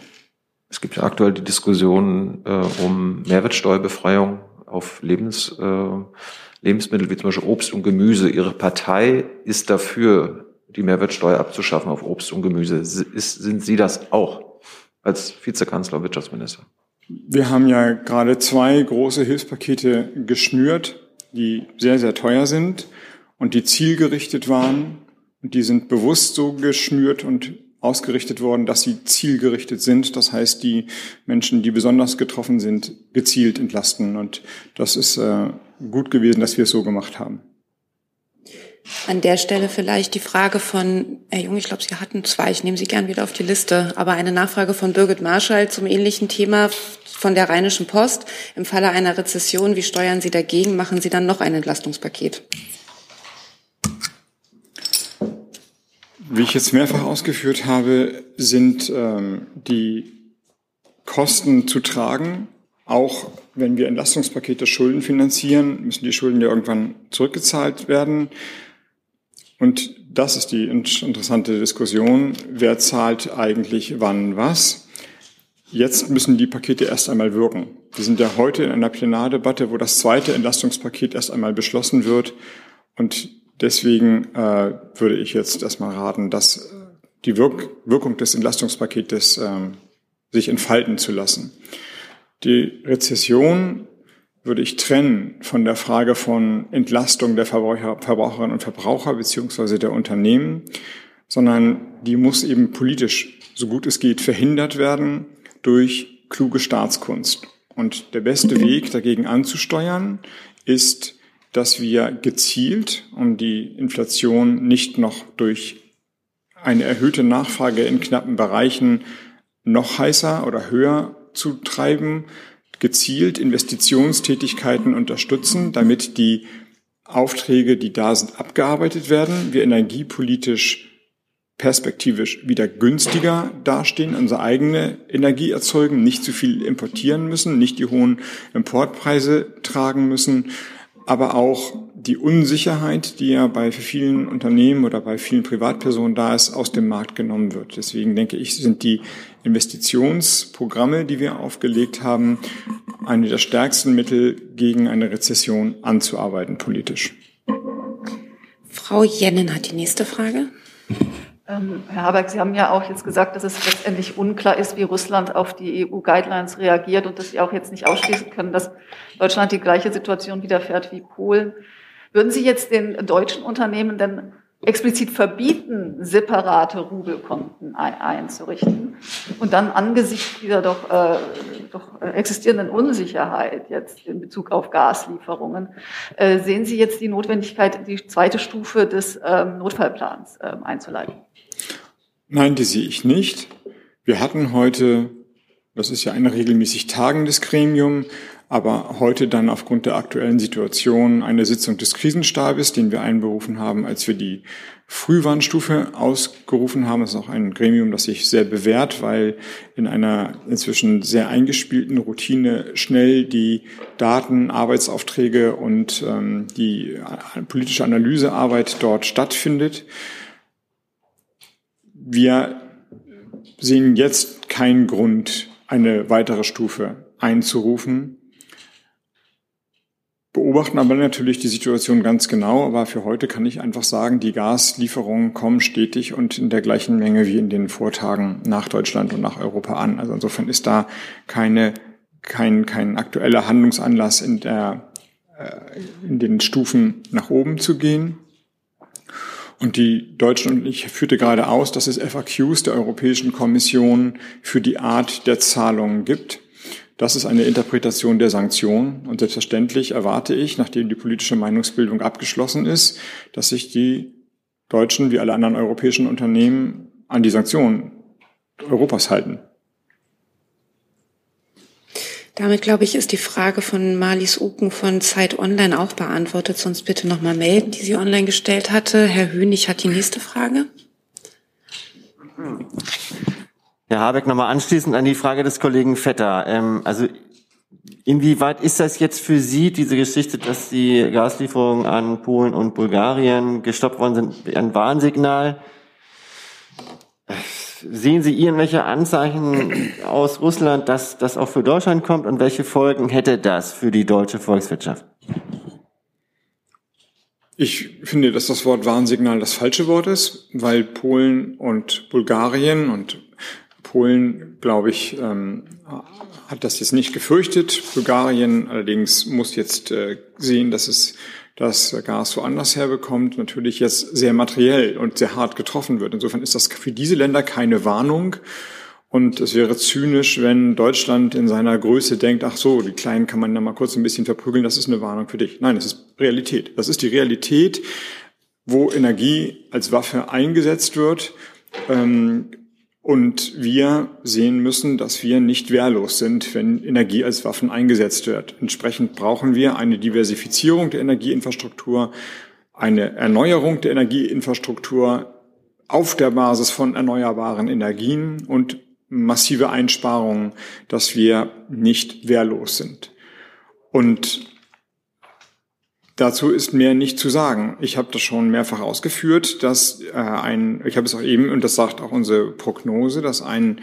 D: Es gibt ja aktuell die Diskussion äh, um Mehrwertsteuerbefreiung auf Lebens, äh, Lebensmittel wie zum Beispiel Obst und Gemüse. Ihre Partei ist dafür, die Mehrwertsteuer abzuschaffen auf Obst und Gemüse. Ist, sind Sie das auch als Vizekanzler, Wirtschaftsminister?
B: Wir haben ja gerade zwei große Hilfspakete geschnürt, die sehr, sehr teuer sind und die zielgerichtet waren. Und die sind bewusst so geschnürt und ausgerichtet worden, dass sie zielgerichtet sind. Das heißt, die Menschen, die besonders getroffen sind, gezielt entlasten. Und das ist äh, gut gewesen, dass wir es so gemacht haben.
A: An der Stelle vielleicht die Frage von, Herr Jung, ich glaube, Sie hatten zwei, ich nehme Sie gern wieder auf die Liste, aber eine Nachfrage von Birgit Marschall zum ähnlichen Thema von der Rheinischen Post. Im Falle einer Rezession, wie steuern Sie dagegen? Machen Sie dann noch ein Entlastungspaket?
B: Wie ich jetzt mehrfach ausgeführt habe, sind ähm, die Kosten zu tragen. Auch wenn wir Entlastungspakete Schulden finanzieren, müssen die Schulden ja irgendwann zurückgezahlt werden. Und das ist die interessante Diskussion. Wer zahlt eigentlich wann was? Jetzt müssen die Pakete erst einmal wirken. Wir sind ja heute in einer Plenardebatte, wo das zweite Entlastungspaket erst einmal beschlossen wird. Und Deswegen äh, würde ich jetzt erstmal raten, dass die Wirk Wirkung des Entlastungspaketes äh, sich entfalten zu lassen. Die Rezession würde ich trennen von der Frage von Entlastung der Verbraucher, Verbraucherinnen und Verbraucher beziehungsweise der Unternehmen, sondern die muss eben politisch, so gut es geht, verhindert werden durch kluge Staatskunst. Und der beste Weg dagegen anzusteuern ist dass wir gezielt, um die Inflation nicht noch durch eine erhöhte Nachfrage in knappen Bereichen noch heißer oder höher zu treiben, gezielt Investitionstätigkeiten unterstützen, damit die Aufträge, die da sind, abgearbeitet werden, wir energiepolitisch perspektivisch wieder günstiger dastehen, unsere eigene Energie erzeugen, nicht zu viel importieren müssen, nicht die hohen Importpreise tragen müssen aber auch die Unsicherheit, die ja bei vielen Unternehmen oder bei vielen Privatpersonen da ist, aus dem Markt genommen wird. Deswegen denke ich, sind die Investitionsprogramme, die wir aufgelegt haben, eine der stärksten Mittel gegen eine Rezession anzuarbeiten politisch.
A: Frau Jennen hat die nächste Frage. [LAUGHS]
H: Ähm, Herr Habeck, Sie haben ja auch jetzt gesagt, dass es letztendlich unklar ist, wie Russland auf die EU-Guidelines reagiert und dass Sie auch jetzt nicht ausschließen können, dass Deutschland die gleiche Situation widerfährt wie Polen. Würden Sie jetzt den deutschen Unternehmen denn explizit verbieten, separate Rubelkonten einzurichten und dann angesichts dieser doch, äh, doch existierenden Unsicherheit jetzt in Bezug auf Gaslieferungen, äh, sehen Sie jetzt die Notwendigkeit, die zweite Stufe des ähm, Notfallplans äh, einzuleiten?
B: Nein, die sehe ich nicht. Wir hatten heute, das ist ja ein regelmäßig tagendes Gremium, aber heute dann aufgrund der aktuellen Situation eine Sitzung des Krisenstabes, den wir einberufen haben, als wir die Frühwarnstufe ausgerufen haben. Das ist auch ein Gremium, das sich sehr bewährt, weil in einer inzwischen sehr eingespielten Routine schnell die Daten, Arbeitsaufträge und ähm, die politische Analysearbeit dort stattfindet. Wir sehen jetzt keinen Grund, eine weitere Stufe einzurufen, beobachten aber natürlich die Situation ganz genau. Aber für heute kann ich einfach sagen, die Gaslieferungen kommen stetig und in der gleichen Menge wie in den Vortagen nach Deutschland und nach Europa an. Also insofern ist da keine, kein, kein aktueller Handlungsanlass in der, äh, in den Stufen nach oben zu gehen. Und die Deutschen, und ich führte gerade aus, dass es FAQs der Europäischen Kommission für die Art der Zahlungen gibt. Das ist eine Interpretation der Sanktionen. Und selbstverständlich erwarte ich, nachdem die politische Meinungsbildung abgeschlossen ist, dass sich die Deutschen wie alle anderen europäischen Unternehmen an die Sanktionen Europas halten.
A: Damit, glaube ich, ist die Frage von Marlies Uken von Zeit Online auch beantwortet. Sonst bitte nochmal melden, die sie online gestellt hatte. Herr Hönig hat die nächste Frage.
I: Herr Habeck, nochmal anschließend an die Frage des Kollegen Vetter. Ähm, also inwieweit ist das jetzt für Sie, diese Geschichte, dass die Gaslieferungen an Polen und Bulgarien gestoppt worden sind, ein Warnsignal? Sehen Sie irgendwelche Anzeichen aus Russland, dass das auch für Deutschland kommt und welche Folgen hätte das für die deutsche Volkswirtschaft?
B: Ich finde, dass das Wort Warnsignal das falsche Wort ist, weil Polen und Bulgarien und Polen, glaube ich, ähm, hat das jetzt nicht gefürchtet. Bulgarien allerdings muss jetzt äh, sehen, dass es das Gas woanders herbekommt, natürlich jetzt sehr materiell und sehr hart getroffen wird. Insofern ist das für diese Länder keine Warnung. Und es wäre zynisch, wenn Deutschland in seiner Größe denkt, ach so, die Kleinen kann man da mal kurz ein bisschen verprügeln, das ist eine Warnung für dich. Nein, das ist Realität. Das ist die Realität, wo Energie als Waffe eingesetzt wird. Ähm, und wir sehen müssen, dass wir nicht wehrlos sind, wenn Energie als Waffen eingesetzt wird. Entsprechend brauchen wir eine Diversifizierung der Energieinfrastruktur, eine Erneuerung der Energieinfrastruktur auf der Basis von erneuerbaren Energien und massive Einsparungen, dass wir nicht wehrlos sind. Und Dazu ist mehr nicht zu sagen. Ich habe das schon mehrfach ausgeführt, dass äh, ein, ich habe es auch eben, und das sagt auch unsere Prognose, dass ein,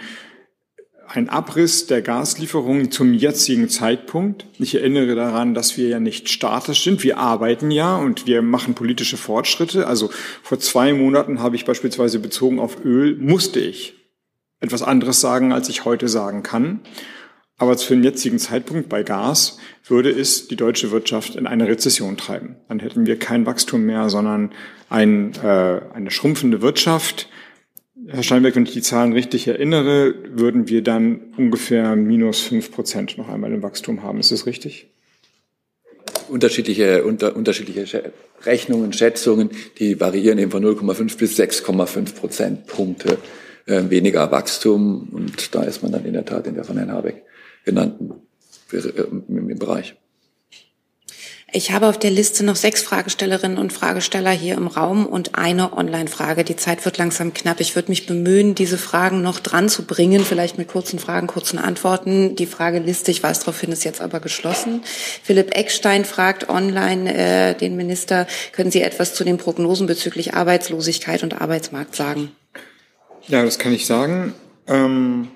B: ein Abriss der Gaslieferungen zum jetzigen Zeitpunkt, ich erinnere daran, dass wir ja nicht statisch sind, wir arbeiten ja und wir machen politische Fortschritte. Also vor zwei Monaten habe ich beispielsweise bezogen auf Öl, musste ich etwas anderes sagen, als ich heute sagen kann. Aber zu dem jetzigen Zeitpunkt bei Gas würde es die deutsche Wirtschaft in eine Rezession treiben. Dann hätten wir kein Wachstum mehr, sondern ein, äh, eine schrumpfende Wirtschaft. Herr Steinberg, wenn ich die Zahlen richtig erinnere, würden wir dann ungefähr minus fünf Prozent noch einmal im Wachstum haben. Ist das richtig?
J: Unterschiedliche, unter, unterschiedliche Rechnungen, Schätzungen, die variieren eben von 0,5 bis 6,5 Prozentpunkte äh, weniger Wachstum. Und da ist man dann in der Tat in der von Herrn Habeck genannten äh, im Bereich.
A: Ich habe auf der Liste noch sechs Fragestellerinnen und Fragesteller hier im Raum und eine Online-Frage. Die Zeit wird langsam knapp. Ich würde mich bemühen, diese Fragen noch dran zu bringen, vielleicht mit kurzen Fragen, kurzen Antworten. Die Frageliste, ich weiß darauf hin, ist jetzt aber geschlossen. Philipp Eckstein fragt online äh, den Minister, können Sie etwas zu den Prognosen bezüglich Arbeitslosigkeit und Arbeitsmarkt sagen?
B: Ja, das kann ich sagen. Ähm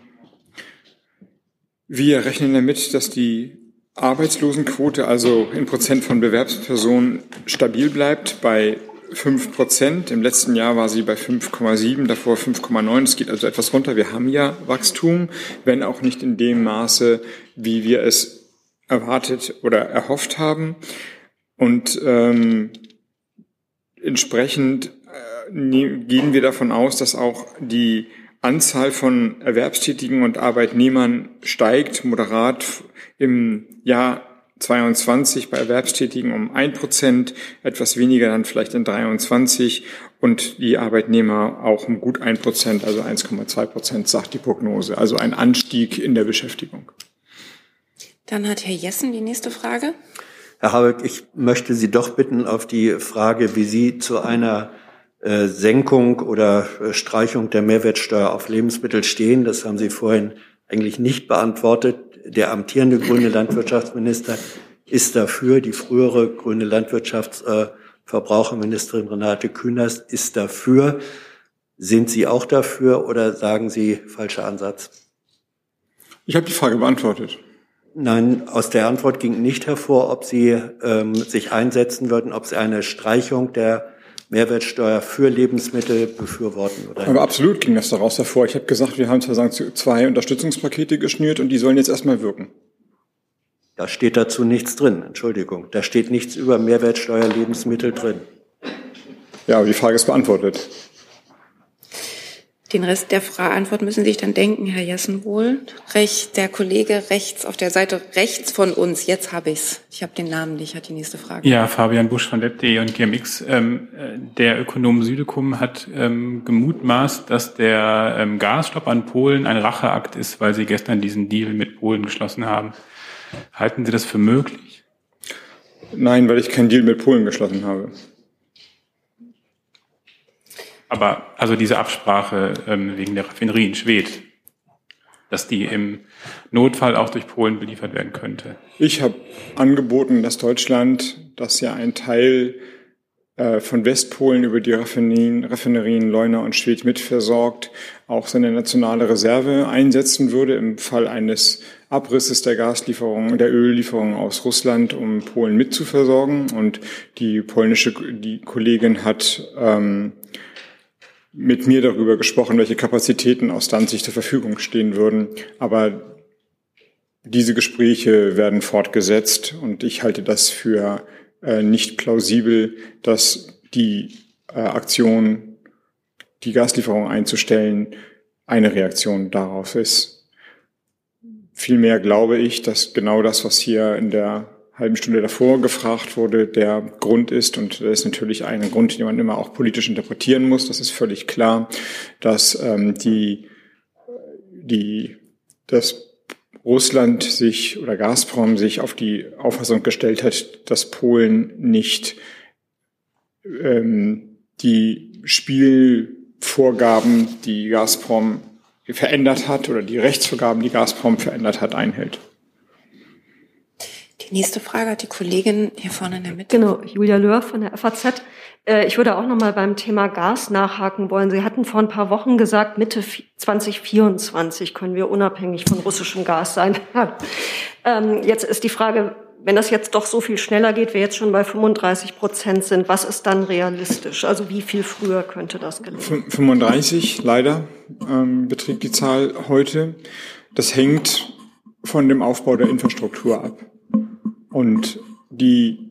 B: wir rechnen damit, dass die Arbeitslosenquote, also in Prozent von Bewerbspersonen, stabil bleibt bei 5 Prozent. Im letzten Jahr war sie bei 5,7, davor 5,9. Es geht also etwas runter. Wir haben ja Wachstum, wenn auch nicht in dem Maße, wie wir es erwartet oder erhofft haben. Und ähm, entsprechend äh, ne, gehen wir davon aus, dass auch die Anzahl von Erwerbstätigen und Arbeitnehmern steigt moderat im Jahr 22 bei Erwerbstätigen um ein Prozent, etwas weniger dann vielleicht in 23 und die Arbeitnehmer auch um gut ein Prozent, also 1,2 Prozent, sagt die Prognose. Also ein Anstieg in der Beschäftigung.
A: Dann hat Herr Jessen die nächste Frage.
E: Herr Habeck, ich möchte Sie doch bitten auf die Frage, wie Sie zu einer äh, Senkung oder äh, Streichung der Mehrwertsteuer auf Lebensmittel stehen. Das haben Sie vorhin eigentlich nicht beantwortet. Der amtierende grüne Landwirtschaftsminister ist dafür. Die frühere grüne Landwirtschaftsverbraucherministerin Renate Künast ist dafür. Sind Sie auch dafür oder sagen Sie falscher Ansatz?
B: Ich habe die Frage beantwortet.
E: Nein, aus der Antwort ging nicht hervor, ob Sie ähm, sich einsetzen würden, ob Sie eine Streichung der Mehrwertsteuer für Lebensmittel befürworten. Oder
B: Aber absolut ging das daraus hervor. Ich habe gesagt, wir haben zwei Unterstützungspakete geschnürt und die sollen jetzt erstmal wirken.
E: Da steht dazu nichts drin, Entschuldigung. Da steht nichts über Mehrwertsteuer Lebensmittel drin.
B: Ja, aber die Frage ist beantwortet.
A: Den Rest der Antwort müssen Sie sich dann denken, Herr Jessen wohl. Recht, der Kollege rechts auf der Seite rechts von uns, jetzt habe ich's. Ich habe den Namen nicht, hat die nächste Frage.
G: Ja, Fabian Busch von Web.de und GMX. Ähm, der Ökonom Südekum hat ähm, gemutmaßt, dass der ähm, Gasstopp an Polen ein Racheakt ist, weil sie gestern diesen Deal mit Polen geschlossen haben.
K: Halten Sie das für möglich?
B: Nein, weil ich keinen Deal mit Polen geschlossen habe.
K: Aber also diese Absprache ähm, wegen der Raffinerie in Schwedt, dass die im Notfall auch durch Polen beliefert werden könnte.
B: Ich habe angeboten, dass Deutschland, das ja ein Teil äh, von Westpolen über die Raffinerien, Raffinerien Leuna und Schwedt mitversorgt, auch seine nationale Reserve einsetzen würde im Fall eines Abrisses der Gaslieferungen, der Öllieferungen aus Russland, um Polen mitzuversorgen. Und die polnische die Kollegin hat ähm, mit mir darüber gesprochen, welche Kapazitäten aus Danzig zur Verfügung stehen würden. Aber diese Gespräche werden fortgesetzt und ich halte das für äh, nicht plausibel, dass die äh, Aktion, die Gaslieferung einzustellen, eine Reaktion darauf ist. Vielmehr glaube ich, dass genau das, was hier in der halben Stunde davor gefragt wurde, der Grund ist, und das ist natürlich ein Grund, den man immer auch politisch interpretieren muss, das ist völlig klar, dass ähm, die, die, dass Russland sich oder Gazprom sich auf die Auffassung gestellt hat, dass Polen nicht ähm, die Spielvorgaben, die Gazprom verändert hat oder die Rechtsvorgaben, die Gazprom verändert hat, einhält.
A: Die nächste Frage hat die Kollegin hier vorne in der Mitte.
L: Genau, Julia Löhr von der FAZ. Äh, ich würde auch noch mal beim Thema Gas nachhaken wollen. Sie hatten vor ein paar Wochen gesagt, Mitte 2024 können wir unabhängig von russischem Gas sein. [LAUGHS] Ähm, jetzt ist die Frage, wenn das jetzt doch so viel schneller geht, wir jetzt schon bei 35 Prozent sind, was ist dann realistisch? Also wie viel früher könnte das gelingen?
B: 35 leider ähm, beträgt die Zahl heute. Das hängt von dem Aufbau der Infrastruktur ab. Und die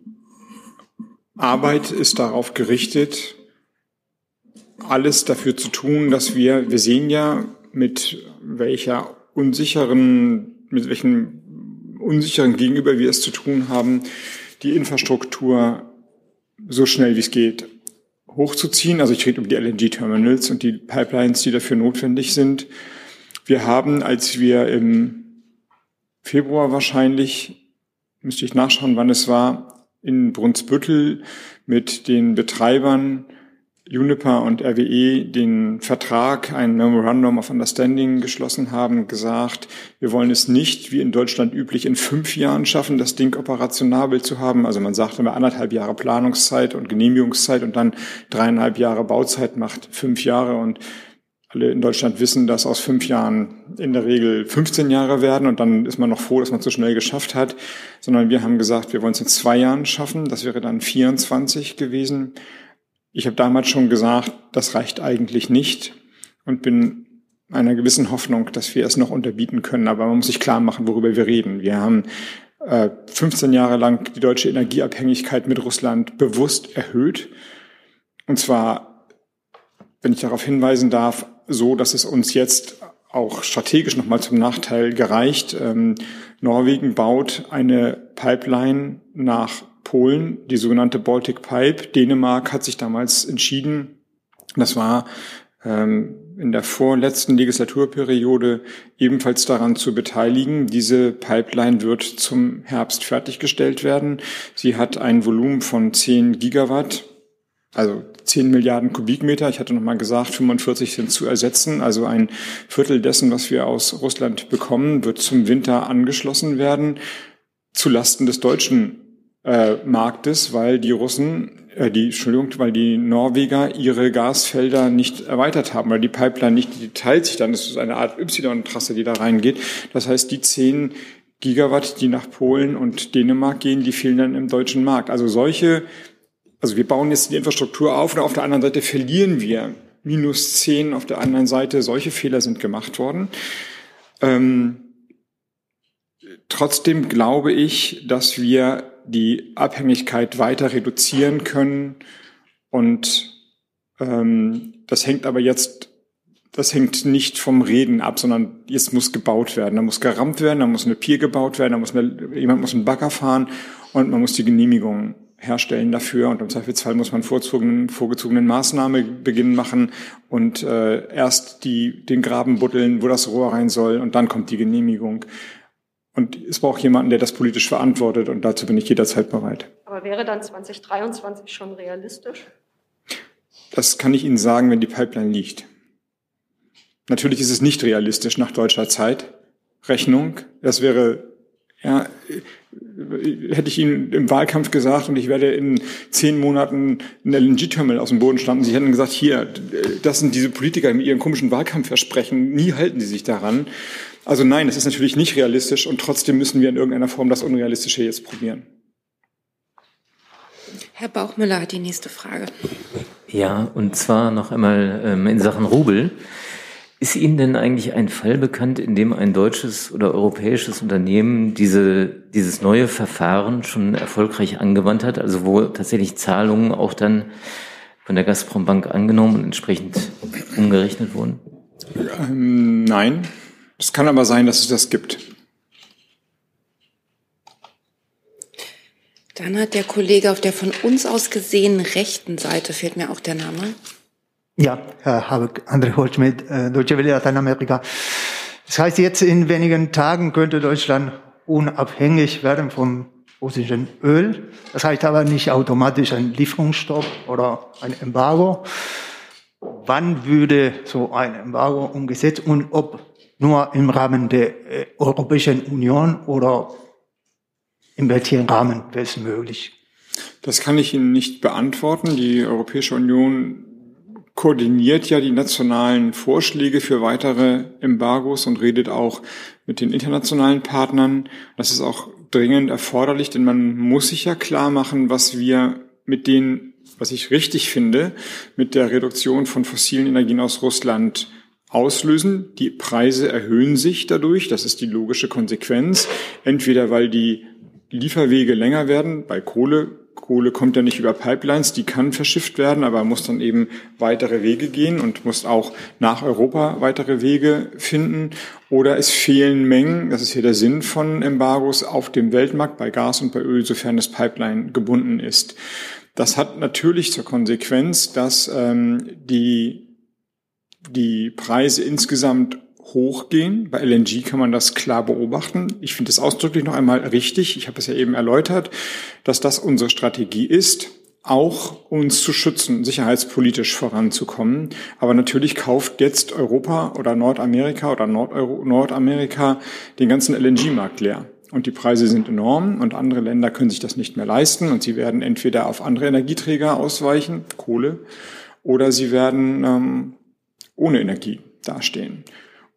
B: Arbeit ist darauf gerichtet, alles dafür zu tun, dass wir, wir sehen ja, mit welcher unsicheren, mit welchem unsicheren Gegenüber wir es zu tun haben, die Infrastruktur so schnell wie es geht hochzuziehen. Also ich rede über die LNG-Terminals und die Pipelines, die dafür notwendig sind. Wir haben, als wir im Februar wahrscheinlich müsste ich nachschauen, wann es war, in Brunsbüttel mit den Betreibern Juniper und RWE den Vertrag, ein Memorandum of Understanding geschlossen haben, gesagt, wir wollen es nicht, wie in Deutschland üblich, in fünf Jahren schaffen, das Ding operationabel zu haben. Also man sagt immer anderthalb Jahre Planungszeit und Genehmigungszeit und dann dreieinhalb Jahre Bauzeit macht fünf Jahre und alle in Deutschland wissen, dass aus fünf Jahren in der Regel 15 Jahre werden und dann ist man noch froh, dass man es so schnell geschafft hat, sondern wir haben gesagt, wir wollen es in zwei Jahren schaffen. Das wäre dann 24 gewesen. Ich habe damals schon gesagt, das reicht eigentlich nicht und bin einer gewissen Hoffnung, dass wir es noch unterbieten können. Aber man muss sich klar machen, worüber wir reden. Wir haben 15 äh, Jahre lang die deutsche Energieabhängigkeit mit Russland bewusst erhöht. Und zwar, wenn ich darauf hinweisen darf, so, dass es uns jetzt auch strategisch nochmal zum Nachteil gereicht. Ähm, Norwegen baut eine Pipeline nach Polen, die sogenannte Baltic Pipe. Dänemark hat sich damals entschieden, das war ähm, in der vorletzten Legislaturperiode ebenfalls daran zu beteiligen. Diese Pipeline wird zum Herbst fertiggestellt werden. Sie hat ein Volumen von 10 Gigawatt also 10 Milliarden Kubikmeter. Ich hatte noch mal gesagt, 45 sind zu ersetzen. Also ein Viertel dessen, was wir aus Russland bekommen, wird zum Winter angeschlossen werden, zu Lasten des deutschen äh, Marktes, weil die Russen, äh, die, Entschuldigung, weil die Norweger ihre Gasfelder nicht erweitert haben, weil die Pipeline nicht, die teilt sich dann, das ist eine Art Y-Trasse, die da reingeht. Das heißt, die 10 Gigawatt, die nach Polen und Dänemark gehen, die fehlen dann im deutschen Markt. Also solche also wir bauen jetzt die Infrastruktur auf und auf der anderen Seite verlieren wir minus zehn auf der anderen Seite. Solche Fehler sind gemacht worden. Ähm, trotzdem glaube ich, dass wir die Abhängigkeit weiter reduzieren können. Und ähm, das hängt aber jetzt, das hängt nicht vom Reden ab, sondern jetzt muss gebaut werden. Da muss gerammt werden, da muss eine Pier gebaut werden, da muss eine, jemand muss einen Bagger fahren und man muss die Genehmigung herstellen dafür und im Zweifelsfall muss man vorgezogenen, vorgezogenen Maßnahmebeginn machen und äh, erst die, den Graben buddeln, wo das Rohr rein soll und dann kommt die Genehmigung. Und es braucht jemanden, der das politisch verantwortet und dazu bin ich jederzeit bereit.
L: Aber wäre dann 2023 schon realistisch?
B: Das kann ich Ihnen sagen, wenn die Pipeline liegt. Natürlich ist es nicht realistisch nach deutscher Zeitrechnung. Das wäre, ja, hätte ich Ihnen im Wahlkampf gesagt und ich werde in zehn Monaten ein LNG-Terminal aus dem Boden stampfen. Sie hätten gesagt, hier, das sind diese Politiker mit ihren komischen Wahlkampfversprechen. Nie halten sie sich daran. Also nein, das ist natürlich nicht realistisch und trotzdem müssen wir in irgendeiner Form das Unrealistische jetzt probieren.
A: Herr Bauchmüller hat die nächste Frage.
M: Ja, und zwar noch einmal ähm, in Sachen Rubel. Ist Ihnen denn eigentlich ein Fall bekannt, in dem ein deutsches oder europäisches Unternehmen diese, dieses neue Verfahren schon erfolgreich angewandt hat, also wo tatsächlich Zahlungen auch dann von der Gazprom Bank angenommen und entsprechend umgerechnet wurden?
B: Ähm, nein, es kann aber sein, dass es das gibt.
A: Dann hat der Kollege auf der von uns aus gesehenen rechten Seite, fehlt mir auch der Name.
N: Ja, Herr Habeck, André Holtschmidt, äh, Deutsche Welle Lateinamerika. Das heißt, jetzt in wenigen Tagen könnte Deutschland unabhängig werden vom russischen Öl. Das heißt aber nicht automatisch ein Lieferungsstopp oder ein Embargo. Wann würde so ein Embargo umgesetzt und ob nur im Rahmen der äh, Europäischen Union oder in welchem Rahmen wäre es möglich?
B: Das kann ich Ihnen nicht beantworten. Die Europäische Union koordiniert ja die nationalen Vorschläge für weitere Embargos und redet auch mit den internationalen Partnern. Das ist auch dringend erforderlich, denn man muss sich ja klar machen, was wir mit den, was ich richtig finde, mit der Reduktion von fossilen Energien aus Russland auslösen. Die Preise erhöhen sich dadurch. Das ist die logische Konsequenz. Entweder weil die Lieferwege länger werden. Bei Kohle, Kohle kommt ja nicht über Pipelines, die kann verschifft werden, aber muss dann eben weitere Wege gehen und muss auch nach Europa weitere Wege finden. Oder es fehlen Mengen, das ist hier der Sinn von Embargos, auf dem Weltmarkt bei Gas und bei Öl, sofern das Pipeline gebunden ist. Das hat natürlich zur Konsequenz, dass ähm, die die Preise insgesamt hochgehen. Bei LNG kann man das klar beobachten. Ich finde es ausdrücklich noch einmal richtig. Ich habe es ja eben erläutert, dass das unsere Strategie ist, auch uns zu schützen, sicherheitspolitisch voranzukommen. Aber natürlich kauft jetzt Europa oder Nordamerika oder Nordeuro Nordamerika den ganzen LNG-Markt leer. Und die Preise sind enorm und andere Länder können sich das nicht mehr leisten und sie werden entweder auf andere Energieträger ausweichen, Kohle, oder sie werden ähm, ohne Energie dastehen.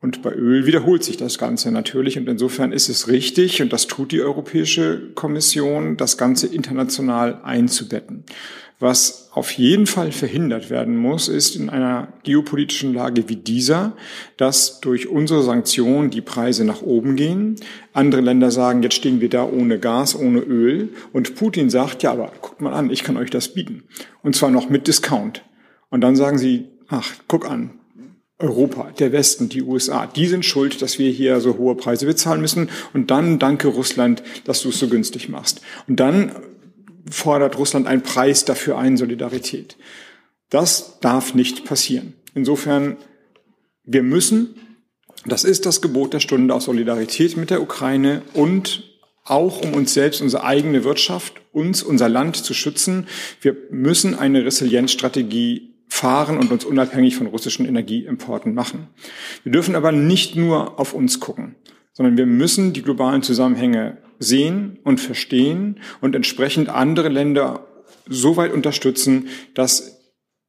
B: Und bei Öl wiederholt sich das Ganze natürlich. Und insofern ist es richtig, und das tut die Europäische Kommission, das Ganze international einzubetten. Was auf jeden Fall verhindert werden muss, ist in einer geopolitischen Lage wie dieser, dass durch unsere Sanktionen die Preise nach oben gehen. Andere Länder sagen, jetzt stehen wir da ohne Gas, ohne Öl. Und Putin sagt, ja, aber guckt mal an, ich kann euch das bieten. Und zwar noch mit Discount. Und dann sagen sie, ach, guck an, Europa, der Westen, die USA, die sind schuld, dass wir hier so hohe Preise bezahlen müssen. Und dann danke Russland, dass du es so günstig machst. Und dann fordert Russland einen Preis dafür ein, Solidarität. Das darf nicht passieren. Insofern, wir müssen, das ist das Gebot der Stunde aus Solidarität mit der Ukraine und auch um uns selbst, unsere eigene Wirtschaft, uns, unser Land zu schützen. Wir müssen eine Resilienzstrategie fahren und uns unabhängig von russischen Energieimporten machen. Wir dürfen aber nicht nur auf uns gucken, sondern wir müssen die globalen Zusammenhänge sehen und verstehen und entsprechend andere Länder so weit unterstützen, dass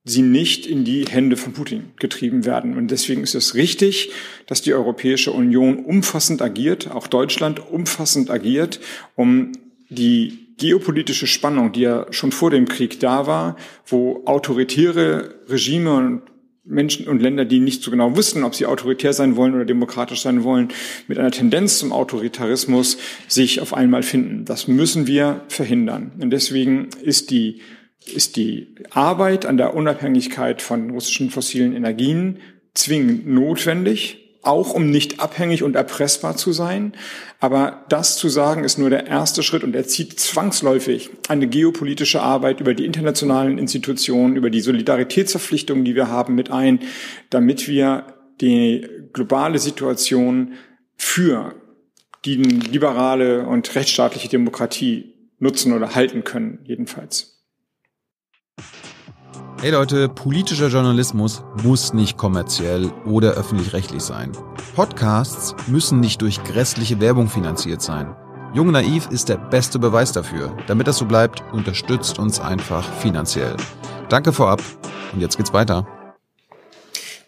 B: sie nicht in die Hände von Putin getrieben werden. Und deswegen ist es richtig, dass die Europäische Union umfassend agiert, auch Deutschland umfassend agiert, um die geopolitische Spannung, die ja schon vor dem Krieg da war, wo autoritäre Regime und Menschen und Länder, die nicht so genau wussten, ob sie autoritär sein wollen oder demokratisch sein wollen, mit einer Tendenz zum Autoritarismus sich auf einmal finden. Das müssen wir verhindern. Und deswegen ist die, ist die Arbeit an der Unabhängigkeit von russischen fossilen Energien zwingend notwendig auch um nicht abhängig und erpressbar zu sein. Aber das zu sagen, ist nur der erste Schritt und er zieht zwangsläufig eine geopolitische Arbeit über die internationalen Institutionen, über die Solidaritätsverpflichtungen, die wir haben, mit ein, damit wir die globale Situation für die liberale und rechtsstaatliche Demokratie nutzen oder halten können, jedenfalls.
O: Hey Leute, politischer Journalismus muss nicht kommerziell oder öffentlich-rechtlich sein. Podcasts müssen nicht durch grässliche Werbung finanziert sein. Jung Naiv ist der beste Beweis dafür. Damit das so bleibt, unterstützt uns einfach finanziell. Danke vorab und jetzt geht's weiter.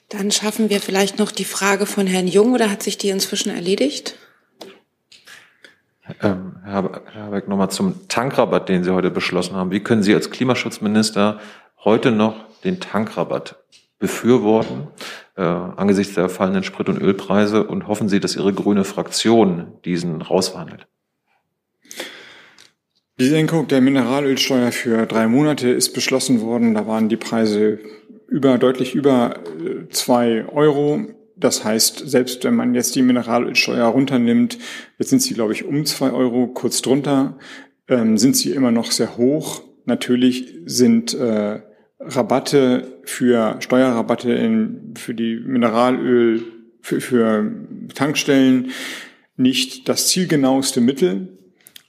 A: Dann schaffen wir vielleicht noch die Frage von Herrn Jung oder hat sich die inzwischen erledigt?
D: Ähm, Herr Habeck, nochmal zum Tankrabatt, den Sie heute beschlossen haben. Wie können Sie als Klimaschutzminister heute noch den Tankrabatt befürworten äh, angesichts der fallenden Sprit- und Ölpreise und hoffen Sie, dass Ihre grüne Fraktion diesen rausverhandelt?
B: Die Senkung der Mineralölsteuer für drei Monate ist beschlossen worden. Da waren die Preise über, deutlich über äh, zwei Euro. Das heißt, selbst wenn man jetzt die Mineralölsteuer runternimmt, jetzt sind sie, glaube ich, um zwei Euro, kurz drunter, ähm, sind sie immer noch sehr hoch. Natürlich sind äh, Rabatte für Steuerrabatte in, für die Mineralöl, für, für Tankstellen nicht das zielgenaueste Mittel.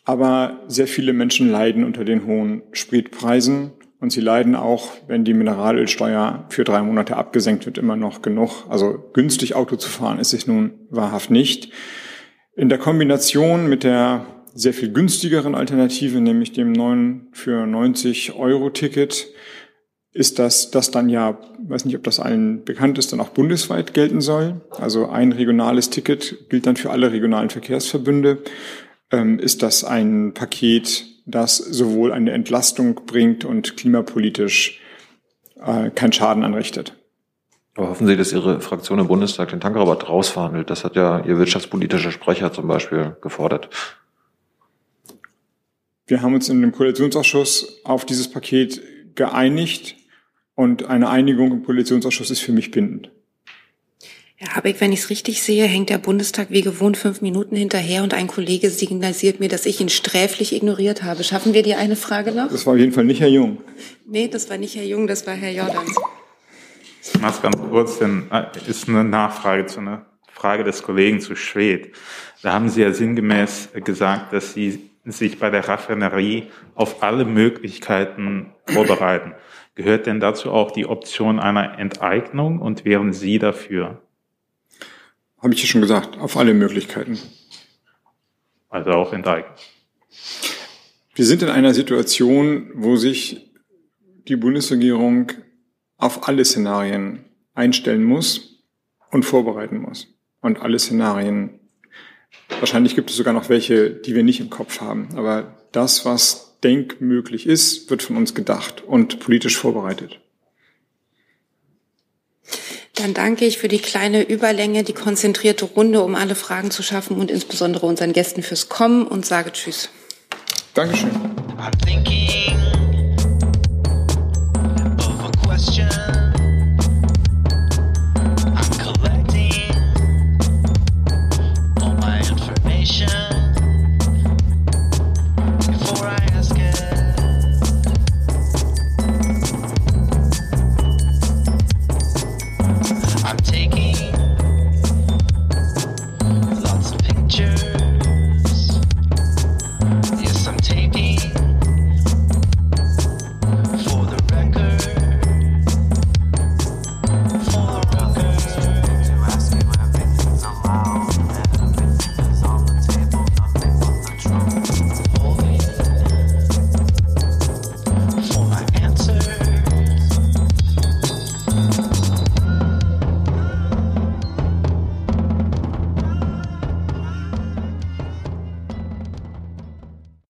B: Aber sehr viele Menschen leiden unter den hohen Spritpreisen und sie leiden auch, wenn die Mineralölsteuer für drei Monate abgesenkt wird, immer noch genug. Also günstig Auto zu fahren ist es nun wahrhaft nicht. In der Kombination mit der sehr viel günstigeren Alternative, nämlich dem neuen für 90 Euro Ticket, ist das, das dann ja, weiß nicht, ob das allen bekannt ist, dann auch bundesweit gelten soll. Also ein regionales Ticket gilt dann für alle regionalen Verkehrsverbünde. Ähm, ist das ein Paket, das sowohl eine Entlastung bringt und klimapolitisch äh, keinen Schaden anrichtet.
D: Aber hoffen Sie, dass Ihre Fraktion im Bundestag den Tankrabatt rausverhandelt? Das hat ja Ihr wirtschaftspolitischer Sprecher zum Beispiel gefordert.
B: Wir haben uns in dem Koalitionsausschuss auf dieses Paket geeinigt und eine Einigung im Koalitionsausschuss ist für mich bindend.
A: Herr Habeck, wenn ich es richtig sehe, hängt der Bundestag wie gewohnt fünf Minuten hinterher und ein Kollege signalisiert mir, dass ich ihn sträflich ignoriert habe. Schaffen wir die eine Frage noch?
B: Das war auf jeden Fall nicht Herr Jung.
A: Nee, das war nicht Herr Jung, das war Herr Jordans.
K: Ich mache ganz kurz, denn äh, ist eine Nachfrage zu einer Frage des Kollegen zu Schwed. Da haben Sie ja sinngemäß gesagt, dass Sie sich bei der Raffinerie auf alle Möglichkeiten vorbereiten. Gehört denn dazu auch die Option einer Enteignung und wären Sie dafür?
B: Habe ich ja schon gesagt, auf alle Möglichkeiten.
K: Also auch enteignen.
B: Wir sind in einer Situation, wo sich die Bundesregierung auf alle Szenarien einstellen muss und vorbereiten muss. Und alle Szenarien, wahrscheinlich gibt es sogar noch welche, die wir nicht im Kopf haben. Aber das, was denkmöglich ist, wird von uns gedacht und politisch vorbereitet.
A: Dann danke ich für die kleine Überlänge, die konzentrierte Runde, um alle Fragen zu schaffen und insbesondere unseren Gästen fürs Kommen und sage Tschüss.
B: Dankeschön.